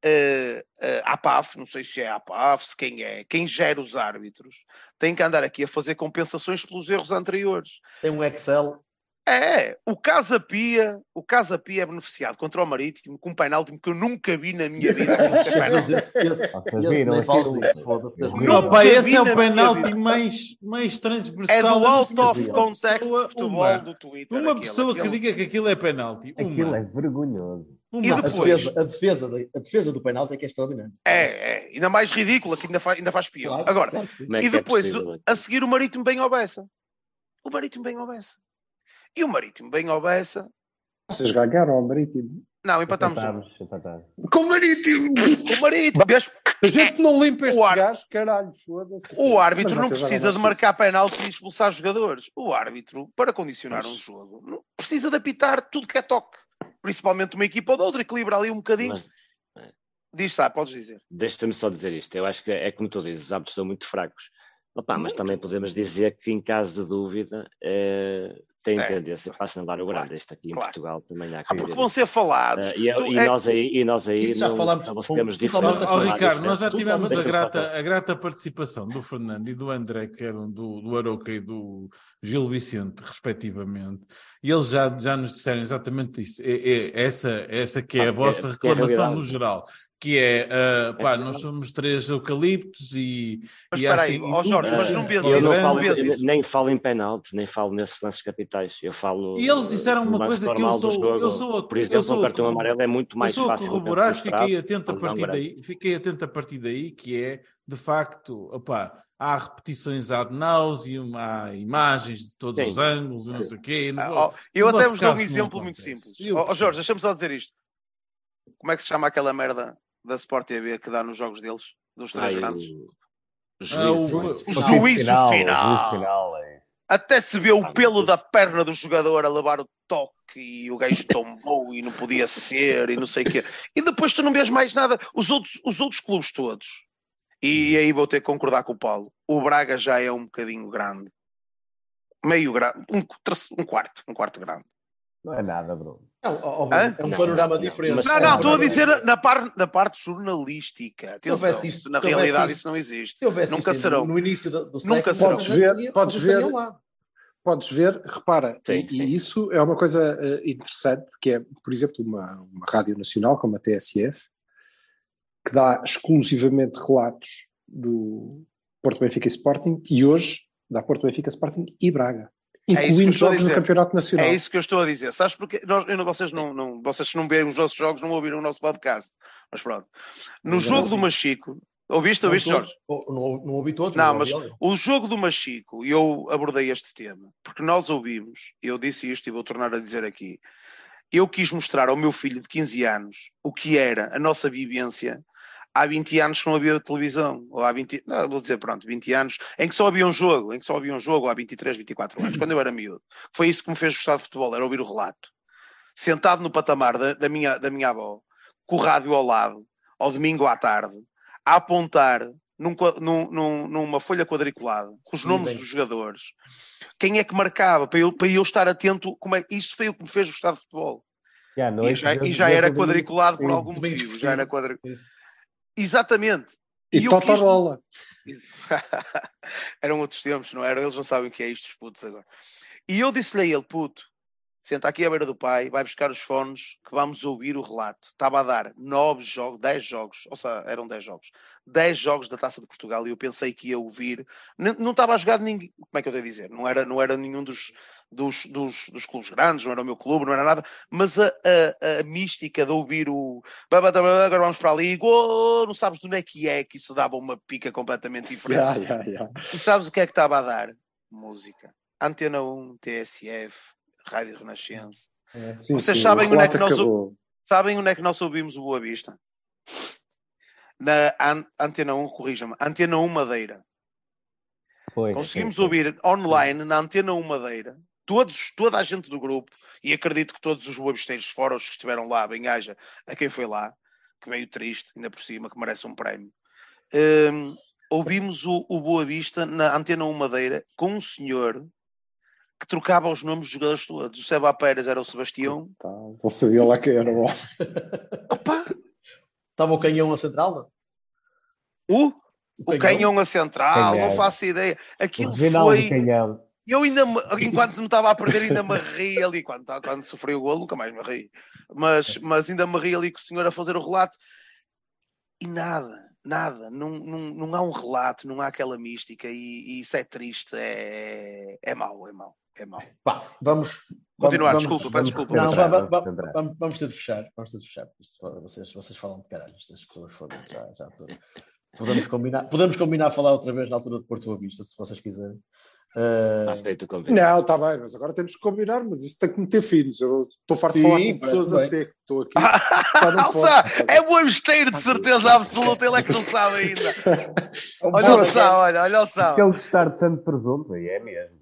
eh, eh, a APAF, não sei se é a APAF, se quem é, quem gera os árbitros, tem que andar aqui a fazer compensações pelos erros anteriores. Tem um Excel. É, o Casa Pia, o Casa Pia é beneficiado contra o Marítimo com um penalti que eu nunca vi na minha vida. aquilo que é aquilo? Opa, esse é o penalti mais, mais transversal. É do out of context uma de futebol uma- do Twitter. Uma aquilo, pessoa que aquilo. diga que aquilo é penalti. Aquilo Uma. é vergonhoso. E Uma. a, depois? defesa, a, defesa, a defesa do penalti é que é extraordinária. É, é, ainda mais ridícula, que ainda faz, ainda faz pior. Claro, Agora, claro que é e que é depois, possível? a seguir, o Marítimo bem ao Bessa. O Marítimo bem ao Bessa. E o Marítimo bem ao Bessa. Vocês ganharam ao Marítimo. Não, empatámos. Com o Marítimo! O Marítimo? A gente não limpa estes ar- gajos, caralho, foda-se. O árbitro não precisa de marcar penalti e expulsar jogadores. O árbitro, para condicionar Mas- um jogo, precisa de apitar tudo que é toque. Principalmente uma equipa ou da outra, equilibra ali um bocadinho. Mas Diz, tá, podes dizer. deixa-me só dizer isto. Eu acho que é como tu dizes, os árbitros são muito fracos. Opa, mas também podemos dizer que, em caso de dúvida, eh, tem É, tendência para assinalar o grande. Isto aqui em claro. Portugal também há que Ah, porque vão ser falados. Eh, e, Tu- e é- nós aí, e nós aí Isso já não totalmente diferenças. Ó, Totalmente Ricardo, nós já tivemos a grata, a grata participação do Fernando e do André, que eram do, do Aroca e do Gil Vicente, respectivamente, e eles já, já nos disseram exatamente isso. É, é essa, essa que é Ah, a que é- vossa é reclamação no geral, que é, ah, pá, É nós somos três eucaliptos e, Mas e aí, assim, ó Jorge, mas não vês eu isso, não não falo, vês isso. nem falo em penaltis, nem falo nesses lances capitais. Eu falo. E eles disseram uma coisa que eu sou- jogo. eu sou a- Por eu exemplo, sou um cartão amarelo é muito mais eu sou fácil. corroborar, fiquei atento a não partir daí, fiquei atento a partir daí, que é, de facto, opá, há repetições ad nauseum, há imagens de todos Sim. os ângulos, e não sei o quê. Ah, ó, eu até vos dou um não exemplo muito simples. Eu percebo. Jorge, deixa-me só dizer isto. Como é que se chama aquela merda da Sport TV que dá nos jogos deles? Dos três Ai, grandes? o- Ah, o- Juízo. O O juízo final. O juízo final é. Até se vê o pelo da perna do jogador a levar o toque e o gajo tombou e não podia ser e não sei o quê. E depois tu não vês mais nada. Os outros, os outros clubes todos. E aí vou ter que concordar com o Paulo. O Braga já é um bocadinho grande. Meio grande. Um, um quarto. Um quarto grande. Não é nada, Bruno. Não, ó, Hã? é um Não, panorama não, não. diferente. Mas- Não, É um não, estou a dizer na, par, na parte jornalística. Atenção, houvesse isto- isso na se realidade isto- isso não existe. Se houvesse Nunca isto serão. No início do, do Nunca século, serão. Podes ver, podes ver. Podes ver, repara, Sim, e, sim. e isso é uma coisa eh, interessante, que é, por exemplo, uma, uma rádio nacional como a TSF, que dá exclusivamente relatos do Porto Benfica e Sporting, e hoje dá Porto Benfica, Sporting e Braga, É incluindo a jogos no. Campeonato Nacional. É isso que eu estou a dizer. Sabes porque nós, eu não- vocês não, não, vocês se não veem os nossos jogos, não ouviram o nosso podcast. Mas pronto. No jogo do. Machico, ouviste, Não ouviste, Jorge? Não, não, ouvi todos, Não, mas o jogo do Machico, e eu abordei este tema, porque nós ouvimos, eu disse isto e vou tornar a dizer aqui, eu quis mostrar ao meu filho de 15 anos o que era a nossa vivência há 20 anos que não havia televisão, ou há 20, não, vou dizer, pronto, 20 anos, em que só havia um jogo, em que só havia um jogo, há 23, 24 anos, quando eu era miúdo. Foi isso que me fez gostar de futebol, era ouvir o relato. Sentado no patamar da, da minha, da minha avó, com o rádio ao lado, ao domingo à tarde, a apontar num num- num- numa folha quadriculada, com os nomes bem. dos jogadores, quem é que marcava, para eu, para eu estar atento, como é, isso foi o que me fez gostar de futebol. E, à E já, e já era quadriculado por algum motivo. Já era festivos. Exatamente. E, eu tota quis-. Eram outros tempos, não eram? Eles não sabem o que é isto, os putos agora. E eu disse-lhe a ele, puto, senta aqui à beira do pai, vai buscar os fones que vamos ouvir o relato. Estava a dar nove jogos, dez jogos, ou seja, eram dez jogos, dez jogos da Taça de Portugal e eu pensei que ia ouvir. Não, não estava a jogar de ninguém, como é que eu devo dizer? Não era, não era nenhum dos, dos, dos, dos clubes grandes, não era o meu clube, não era nada, mas a, a, a mística de ouvir o "Ba, ba, ba, ba, agora vamos para ali, gol, não sabes de onde é que é, que isso dava uma pica completamente diferente. Ya, ya, ya. E sabes o que é que estava a dar? Música. Antena 1, TSF, Rádio Renascença. Sim, Vocês sim, sabem onde é que nós. Sabem onde é que nós ouvimos o Boa Vista? Na An- Antena 1, corrija-me, Antena 1 Madeira. Foi. Conseguimos Foi, foi. ouvir online na Antena 1 Madeira, todos, toda a gente do grupo, e acredito que todos os boavisteiros fora os que estiveram lá, bem haja a quem foi lá, que meio triste, ainda por cima, que merece um prémio. Hum, ouvimos o, o Boa Vista na Antena 1 Madeira com um senhor que trocava os nomes dos jogadores todos. O Seba Pérez era o Sebastião. Tá, Não sabia lá quem era o homem. Estava o canhão a central? O, o canhão? canhão a central, Canhão. não faço ideia. Aquilo foi. Canhão. Eu ainda, me- enquanto não estava a perder, ainda me ri ali. Quando, quando sofri o golo, nunca mais me ri. Mas, mas ainda me ri ali com o senhor a fazer o relato. E nada, nada. Não, não, não há um relato, não há aquela mística. E, e isso é triste, é, é mau, é mau, é mau. Pá, vamos. Continuar, vamos- desculpa, vamos- desculpa. Não, vamos va- centrar. vamos, vamos ter de fechar. Vamos ter de fechar. Vocês, vocês falam de caralho, estas pessoas foda-se. Já, já estou- podemos, combinar, podemos combinar a falar outra vez na altura de Porto Boa Vista, se vocês quiserem. Convite. Não, está bem, mas agora temos que combinar, mas isto tem que meter filhos. Eu estou farto de falar com pessoas a bem. seco. Estou aqui. Já não posso. Alça, é boavisteiro de certeza absoluta, ele é que não sabe ainda. Olha o Sá, olha, olha o Sá. Aquele gostar de santo presunto, e é mesmo.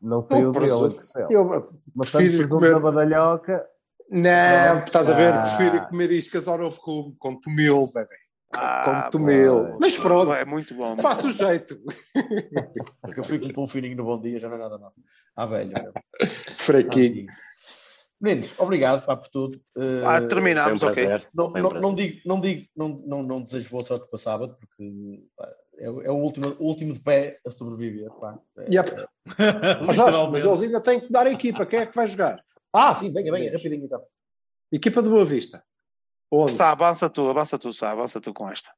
Não dele presunto. que céu. Eu Mas prefiro comer- da badalhoca. Não, estás a ver? Ah. Prefiro comer iscas ao novo rumo, com tomil, bebê. Ah, Com tomil. Mas pronto, É muito bom. faço o jeito. Porque eu fui com um fininho no bom dia, já não é nada mal. Ah, velho. meu. Fraquinho. Antigo. Meninos, obrigado pá, por tudo. Eh, Ah, um terminámos, ok. Não, um não, não digo, não, digo não, não, não desejo boa sorte para sábado, porque pá, é, o- é o, último, o último de pé a sobreviver. Pá. É- Yep. Jorge, mas Literalmente. eles ainda têm que dar a equipa. Quem é que vai jogar? Ah, sim, venha, venha, rapidinho então. Equipa de Boa Vista. 11. Sá, avança tu, avança tu, Sá, avança tu com esta.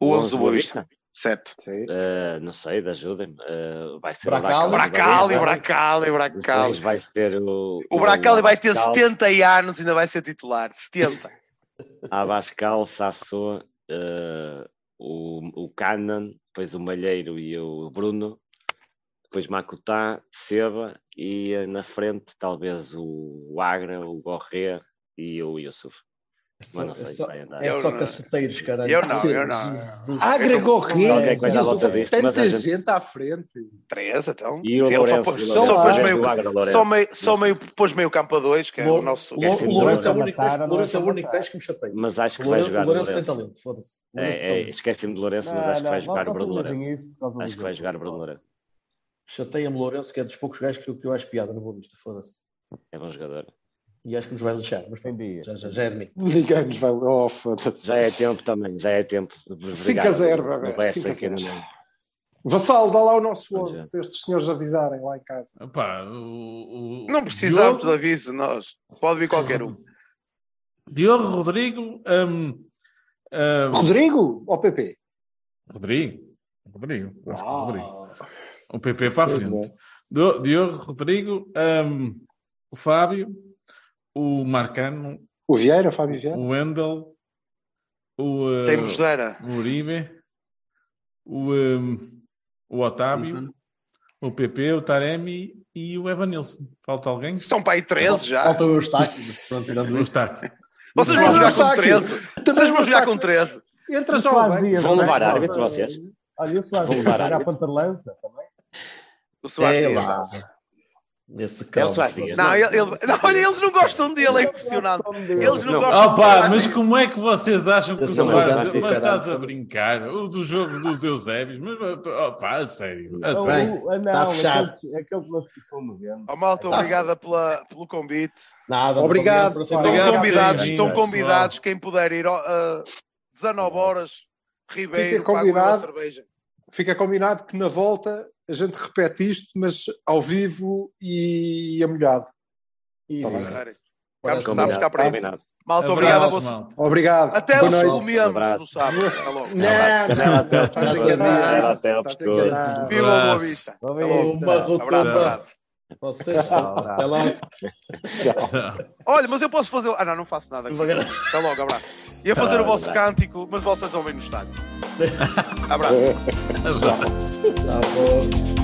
O 11 do Boa Vista. Certo. Sim. Eh, não sei, ajudem-me. Eh, vai ser Bracali. o Bracali, Bracali. Bracali, vai ser o. O Bracali vai ter Abascal, 70 anos e ainda vai ser titular. 70. Abascal, Sassou, eh, o, o Canan, depois o Malheiro e o Bruno, depois Macutá, Seba e eh, na frente talvez o Agra, o Gorré e o Yusuf. É Mas não é se só, vai andar. é Eu só não- caceteiros, caralho. eu não, eu não. Agregou Qualquer coisa à volta disto, Tanta gente- à frente. 13, então. E o Lourenço, pôs- o só o meio, pôs meio campo a dois, que é o nosso. É o assim, Lourenço é o único gajo- a o Lourenço é o matar, único não é gajo que me chateia. Mas acho que O vai jogar o o Lourenço tem talento, foda-se. O É, é. Esqueci-me do Lourenço, mas acho que vai jogar o Bruno Lourenço. Acho que vai jogar o Bruno Lourenço. Chateia-me Lourenço, que é dos poucos gajos que eu, que eu acho piada no Boa Vista, foda-se. É bom jogador. E acho que nos vai lixar, mas pronto, já, já, já é de mim. Ninguém nos vai. Oh. Já é tempo também, já é tempo. de vos 5 a brigar 0, no bebê, Bessa 5 a aqui no 0. meio. Vassalo, dá lá o nosso Pois 11 é. para estes senhores avisarem lá em casa. Epá, o, o- Não precisamos Diogo- de aviso, nós. Pode vir qualquer um. Diogo Rodrigo. hum, hum, Rodrigo ou PP? Rodrigo. Rodrigo. Acho que é Rodrigo. Ah, O PP sim, para a frente. né? Diogo Rodrigo. hum, o Fábio. O Marcano. O Vieira, o Fábio Vieira? O Wendel. O, uh, Tem Mosdeira. o Uribe. O, hum, o Otávio. O PP, o Taremi e o Evanilson. Falta alguém? Estão para aí 13 já. Falta o Eustáquio, pronto, tirando O. Stark. Vocês vão jogar com aqui. 13. Também Vocês vão jogar com 13. Entra já Soares o Vão levar árbitro, vocês? Olha, o Soares vai árbitro. ponta lança também. O Soares É. Esse É calmo. Não, ele, ele- não, olha, eles não gostam dele, é impressionante. Eles não Não. gostam Opa, dele. mas como é que vocês acham que o não Soares... Mas ficar, estás a brincar. O do jogo dos Eusébios. Mas, opa, a sério. A sério. ah, Tá não, fechado. aquele, aquele que nós fomos vendo. Ó malta, obrigada pela, pelo convite. Nada, Obrigado, Estão convidados, estão convidados. Quem puder ir a 19 horas, Ribeiro, Fica combinado. cerveja. Fica combinado que na volta a gente repete isto, mas ao vivo e a molhado. Isso. Tá estamos cá para isso. Malta, obrigado a vocês. malta. Obrigado. Até Boa os noite. comemos Abraço. no sábado. Até. Não, enganado. Viva a Boa. Vista. Vamos. Uma Abraço, rotunda. Vocês até lá. Olha, mas eu posso fazer. Ah, não, não faço nada. aqui. Até logo, abraço. Ia fazer o vosso cântico, mas vocês ouvem no estádio. Abraço. Tá bom.